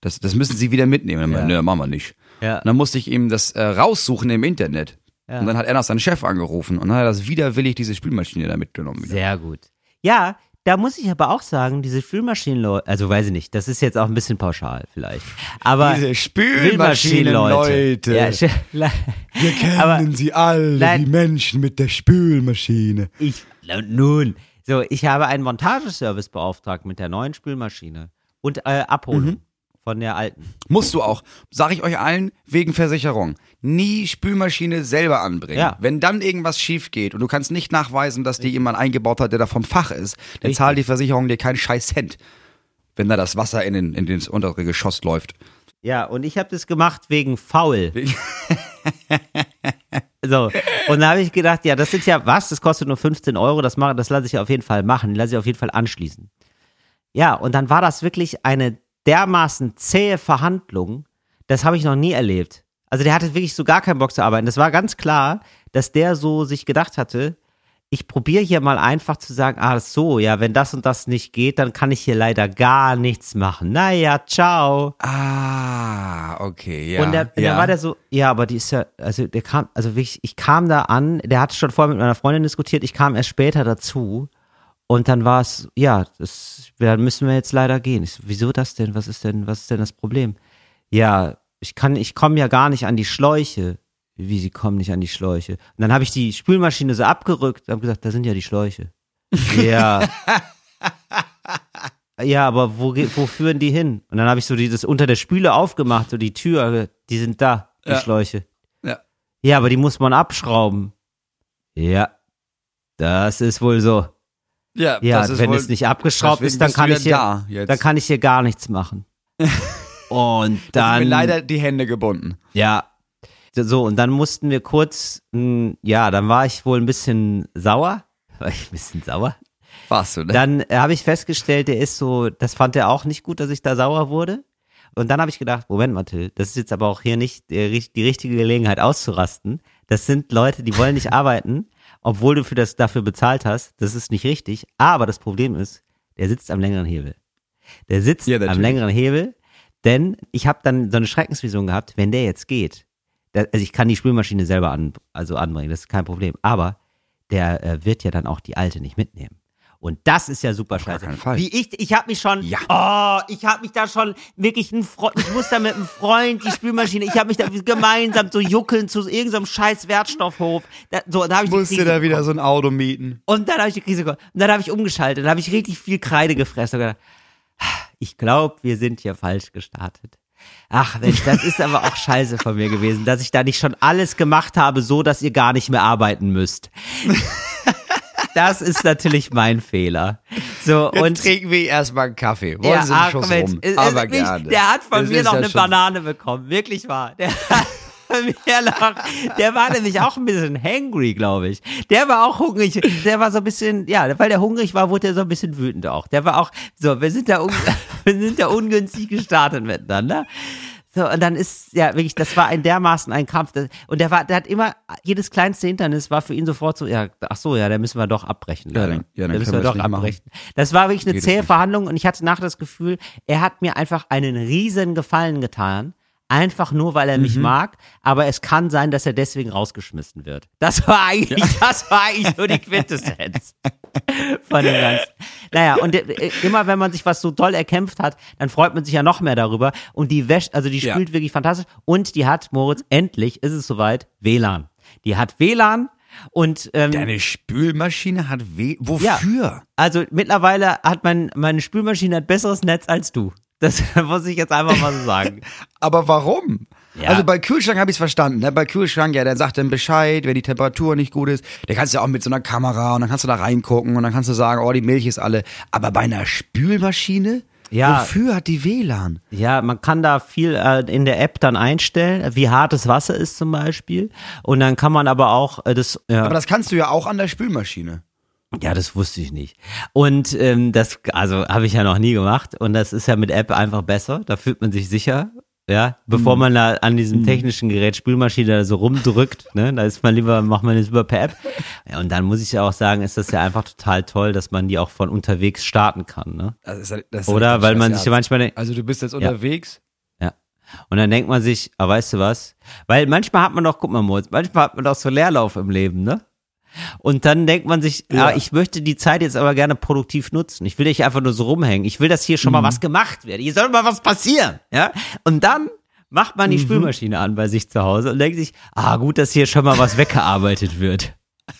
das, das müssen Sie wieder mitnehmen. Und er meinte, Ja. nee, machen wir nicht. Ja. Und dann musste ich ihm das äh, raussuchen im Internet. Ja. Und dann hat er noch seinen Chef angerufen und dann hat er das widerwillig, diese Spülmaschine da mitgenommen. Wieder. Sehr gut. Ja, da muss ich aber auch sagen, diese Spülmaschinenleute, also weiß ich nicht, das ist jetzt auch ein bisschen pauschal vielleicht. Aber Diese Spülmaschinenleute. Ja, wir kennen aber- sie alle, Nein. die Menschen mit der Spülmaschine. Ich, nun, so, ich habe einen Montageservice beauftragt mit der neuen Spülmaschine und äh, Abholung Mhm. Von der alten. Musst du auch. Sag ich euch allen, wegen Versicherung. Nie Spülmaschine selber anbringen. Ja. Wenn dann irgendwas schief geht und du kannst nicht nachweisen, dass die jemand eingebaut hat, der da vom Fach ist, dann Richtig. zahlt die Versicherung dir keinen scheiß Cent. Wenn da das Wasser in, den, in das untere Geschoss läuft. Ja, und ich habe das gemacht wegen faul. so, und da habe ich gedacht, ja, das sind ja, was, das kostet nur 15 Euro, das, mache, das lasse ich auf jeden Fall machen, lasse ich auf jeden Fall anschließen. Ja, und dann war das wirklich eine dermaßen zähe Verhandlung, das habe ich noch nie erlebt. Also der hatte wirklich so gar keinen Bock zu arbeiten. Das war ganz klar, dass der so sich gedacht hatte, ich probiere hier mal einfach zu sagen, ah so, ja, wenn das und das nicht geht, dann kann ich hier leider gar nichts machen. Naja, ciao. Ah, okay, ja. Und der, ja. da war der so, ja, aber die ist ja, also der kam, also wirklich, ich kam da an, der hatte schon vorher mit meiner Freundin diskutiert, ich kam erst später dazu und dann war es, ja, das, da müssen wir jetzt leider gehen. Ich so, wieso das denn? Was ist denn, was ist denn das Problem? Ja, ich kann, ich komme ja gar nicht an die Schläuche. Wie, sie kommen nicht an die Schläuche? Und dann habe ich die Spülmaschine so abgerückt und habe gesagt, da sind ja die Schläuche. Ja. Ja, aber wo, wo führen die hin? Und dann habe ich so die, das unter der Spüle aufgemacht, so die Tür, die sind da, die Ja. Schläuche. Ja. Ja, aber die muss man abschrauben. Ja, das ist wohl so. Ja, Ja, wenn wohl, es nicht abgeschraubt ist, dann kann ich hier, da dann kann ich hier gar nichts machen. Und Da dann, sind mir leider die Hände gebunden. ja, so und dann mussten wir kurz, mh, ja, dann war ich wohl ein bisschen sauer, war ich ein bisschen sauer. Warst du, ne? Dann äh, habe ich festgestellt, der ist so, das fand er auch nicht gut, dass ich da sauer wurde. Und dann habe ich gedacht, Moment mal, Till, das ist jetzt aber auch hier nicht die, die richtige Gelegenheit auszurasten. Das sind Leute, die wollen nicht arbeiten, obwohl du für das dafür bezahlt hast. Das ist nicht richtig. Aber das Problem ist, der sitzt am längeren Hebel. Der sitzt Ja, am längeren Hebel, denn ich habe dann so eine Schreckensvision gehabt, wenn der jetzt geht. Also ich kann die Spülmaschine selber an, also anbringen, das ist kein Problem. Aber der äh, wird ja dann auch die alte nicht mitnehmen. Und das ist ja super scheiße. Wie ich, ich habe mich schon, Ja. oh, ich habe mich da schon wirklich ein Freund, ich muss da mit einem Freund die Spülmaschine, ich habe mich da gemeinsam so juckeln zu irgendeinem scheiß Wertstoffhof. Da, so, da ich die Musst du Krise da wieder so ein Auto mieten. Und dann habe ich die Krise bekommen. Und dann habe ich umgeschaltet, dann habe ich richtig viel Kreide gefressen und gedacht, ich glaube, wir sind hier falsch gestartet. Ach Mensch, das ist aber auch scheiße von mir gewesen, dass ich da nicht schon alles gemacht habe, so dass ihr gar nicht mehr arbeiten müsst. Das ist natürlich mein Fehler. So, Jetzt und trinken wir erstmal einen Kaffee. Wollen Sie einen ach, Schuss rum? es- Aber wirklich, gerne. Der hat von Das mir ist noch ja eine schon- Banane bekommen. Wirklich wahr. Der hat von mir noch, der war nämlich auch ein bisschen hangry, glaube ich. Der war auch hungrig. Der war so ein bisschen, ja, weil der hungrig war, wurde er so ein bisschen wütend auch. Der war auch, so, wir sind da, wir sind da ungünstig gestartet miteinander. So, und dann ist, ja, wirklich, das war ein dermaßen ein Kampf. Und der war, der hat immer, jedes kleinste Hindernis war für ihn sofort so, ja, ach so, ja, da müssen wir doch abbrechen. Ja, dann- ja, dann da müssen wir doch das nicht machen. abbrechen. Das war wirklich eine zähe. Verhandlung und ich hatte nachher das Gefühl, er hat mir einfach einen riesen Gefallen getan. Einfach nur, weil er Mhm. mich mag, aber es kann sein, dass er deswegen rausgeschmissen wird. Das war eigentlich, das war eigentlich nur die Quintessenz von dem Ganzen. Naja, und äh, immer wenn man sich was so toll erkämpft hat, dann freut man sich ja noch mehr darüber. Und die wäscht, also die Ja. spült wirklich fantastisch. Und die hat, Moritz, endlich ist es soweit, WLAN. Die hat WLAN und ähm, Deine Spülmaschine hat weh. Wofür? also mittlerweile hat mein, meine Spülmaschine ein besseres Netz als du. Das muss ich jetzt einfach mal so sagen. Aber warum? Ja. Also bei Kühlschrank habe ich es verstanden. Ne? Bei Kühlschrank, ja, der sagt dann Bescheid, wenn die Temperatur nicht gut ist. Der kannst du ja auch mit so einer Kamera und dann kannst du da reingucken und dann kannst du sagen, oh, die Milch ist alle. Aber bei einer Spülmaschine? Ja. Wofür hat die WLAN? Ja, man kann da viel äh, in der App dann einstellen, wie hart das Wasser ist zum Beispiel. Und dann kann man aber auch äh, das. Ja. Aber das kannst du ja auch an der Spülmaschine. Ja, das wusste ich nicht. Und ähm, das, also habe ich ja noch nie gemacht. Und das ist ja mit App einfach besser. Da fühlt man sich sicher. Ja, bevor man da an diesem technischen Gerät Spülmaschine da so rumdrückt, ne, da ist man lieber, macht man das lieber per App. Ja, und dann muss ich ja auch sagen, ist das ja einfach total toll, dass man die auch von unterwegs starten kann, ne? Das ist, das ist Oder weil man sich ja manchmal denkt, Also du bist jetzt Ja. unterwegs. ja. Und dann denkt man sich, ah, weißt du was? Weil manchmal hat man doch, guck mal, Moritz, manchmal hat man doch so Leerlauf im Leben, ne? Und dann denkt man sich, ja. Ja. ich möchte die Zeit jetzt aber gerne produktiv nutzen. Ich will nicht einfach nur so rumhängen. Ich will, dass hier schon mal was gemacht wird. Hier soll mal was passieren, ja? Und dann macht man die Spülmaschine an bei sich zu Hause und denkt sich, ah, gut, dass hier schon mal was weggearbeitet wird.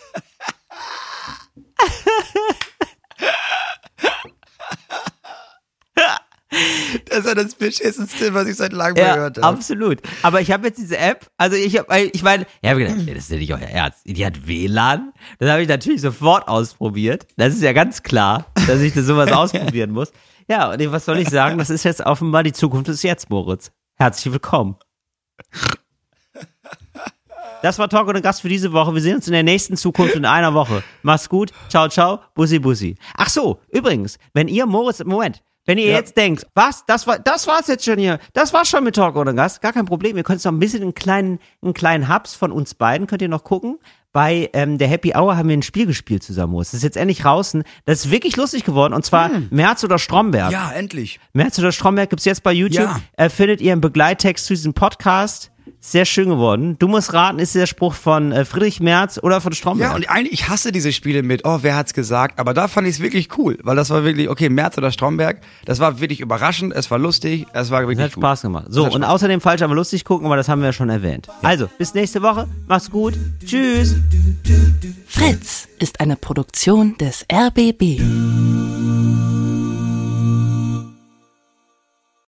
Das ist ja das beschissenste, was ich seit langem Ja, gehört habe. absolut. Aber ich habe jetzt diese App, also ich habe, ich meine, ich habe gedacht, das ist ja nicht euer Ernst. Die hat WLAN. Das habe ich natürlich sofort ausprobiert. Das ist ja ganz klar, dass ich das sowas ausprobieren muss. Ja, und was soll ich sagen? Das ist jetzt offenbar die Zukunft des Jetzt, Moritz. Herzlich willkommen. Das war Talk und Gast für diese Woche. Wir sehen uns in der nächsten Zukunft in einer Woche. Mach's gut. Ciao, ciao. Bussi, bussi. Ach so, übrigens, wenn ihr Moritz, Moment, wenn ihr jetzt denkt, was, das war, das war's jetzt schon hier. Das war's schon mit Talk oder Gast. Gar kein Problem. Ihr könnt noch ein bisschen einen kleinen, einen kleinen Hubs von uns beiden könnt ihr noch gucken. Bei ähm, der Happy Hour haben wir ein Spiel gespielt zusammen. Das ist jetzt endlich draußen. Das ist wirklich lustig geworden. Und zwar Merz oder Stromberg. Ja, endlich. Merz oder Stromberg gibt's jetzt bei YouTube. Ja. Äh, findet ihr im Begleittext zu diesem Podcast. Sehr schön geworden. Du musst raten, ist der Spruch von äh, Friedrich Merz oder von Stromberg? Ja, und eigentlich, ich hasse diese Spiele mit, oh, wer hat's gesagt? Aber da fand ich es wirklich cool, weil das war wirklich, okay, Merz oder Stromberg, das war wirklich überraschend, es war lustig, es war wirklich Das hat gut. Spaß gemacht. So, hat und Spaß. außerdem falsch aber lustig gucken, aber das haben wir ja schon erwähnt. Also, bis nächste Woche. Macht's gut. Tschüss. Fritz ist eine Produktion des RBB.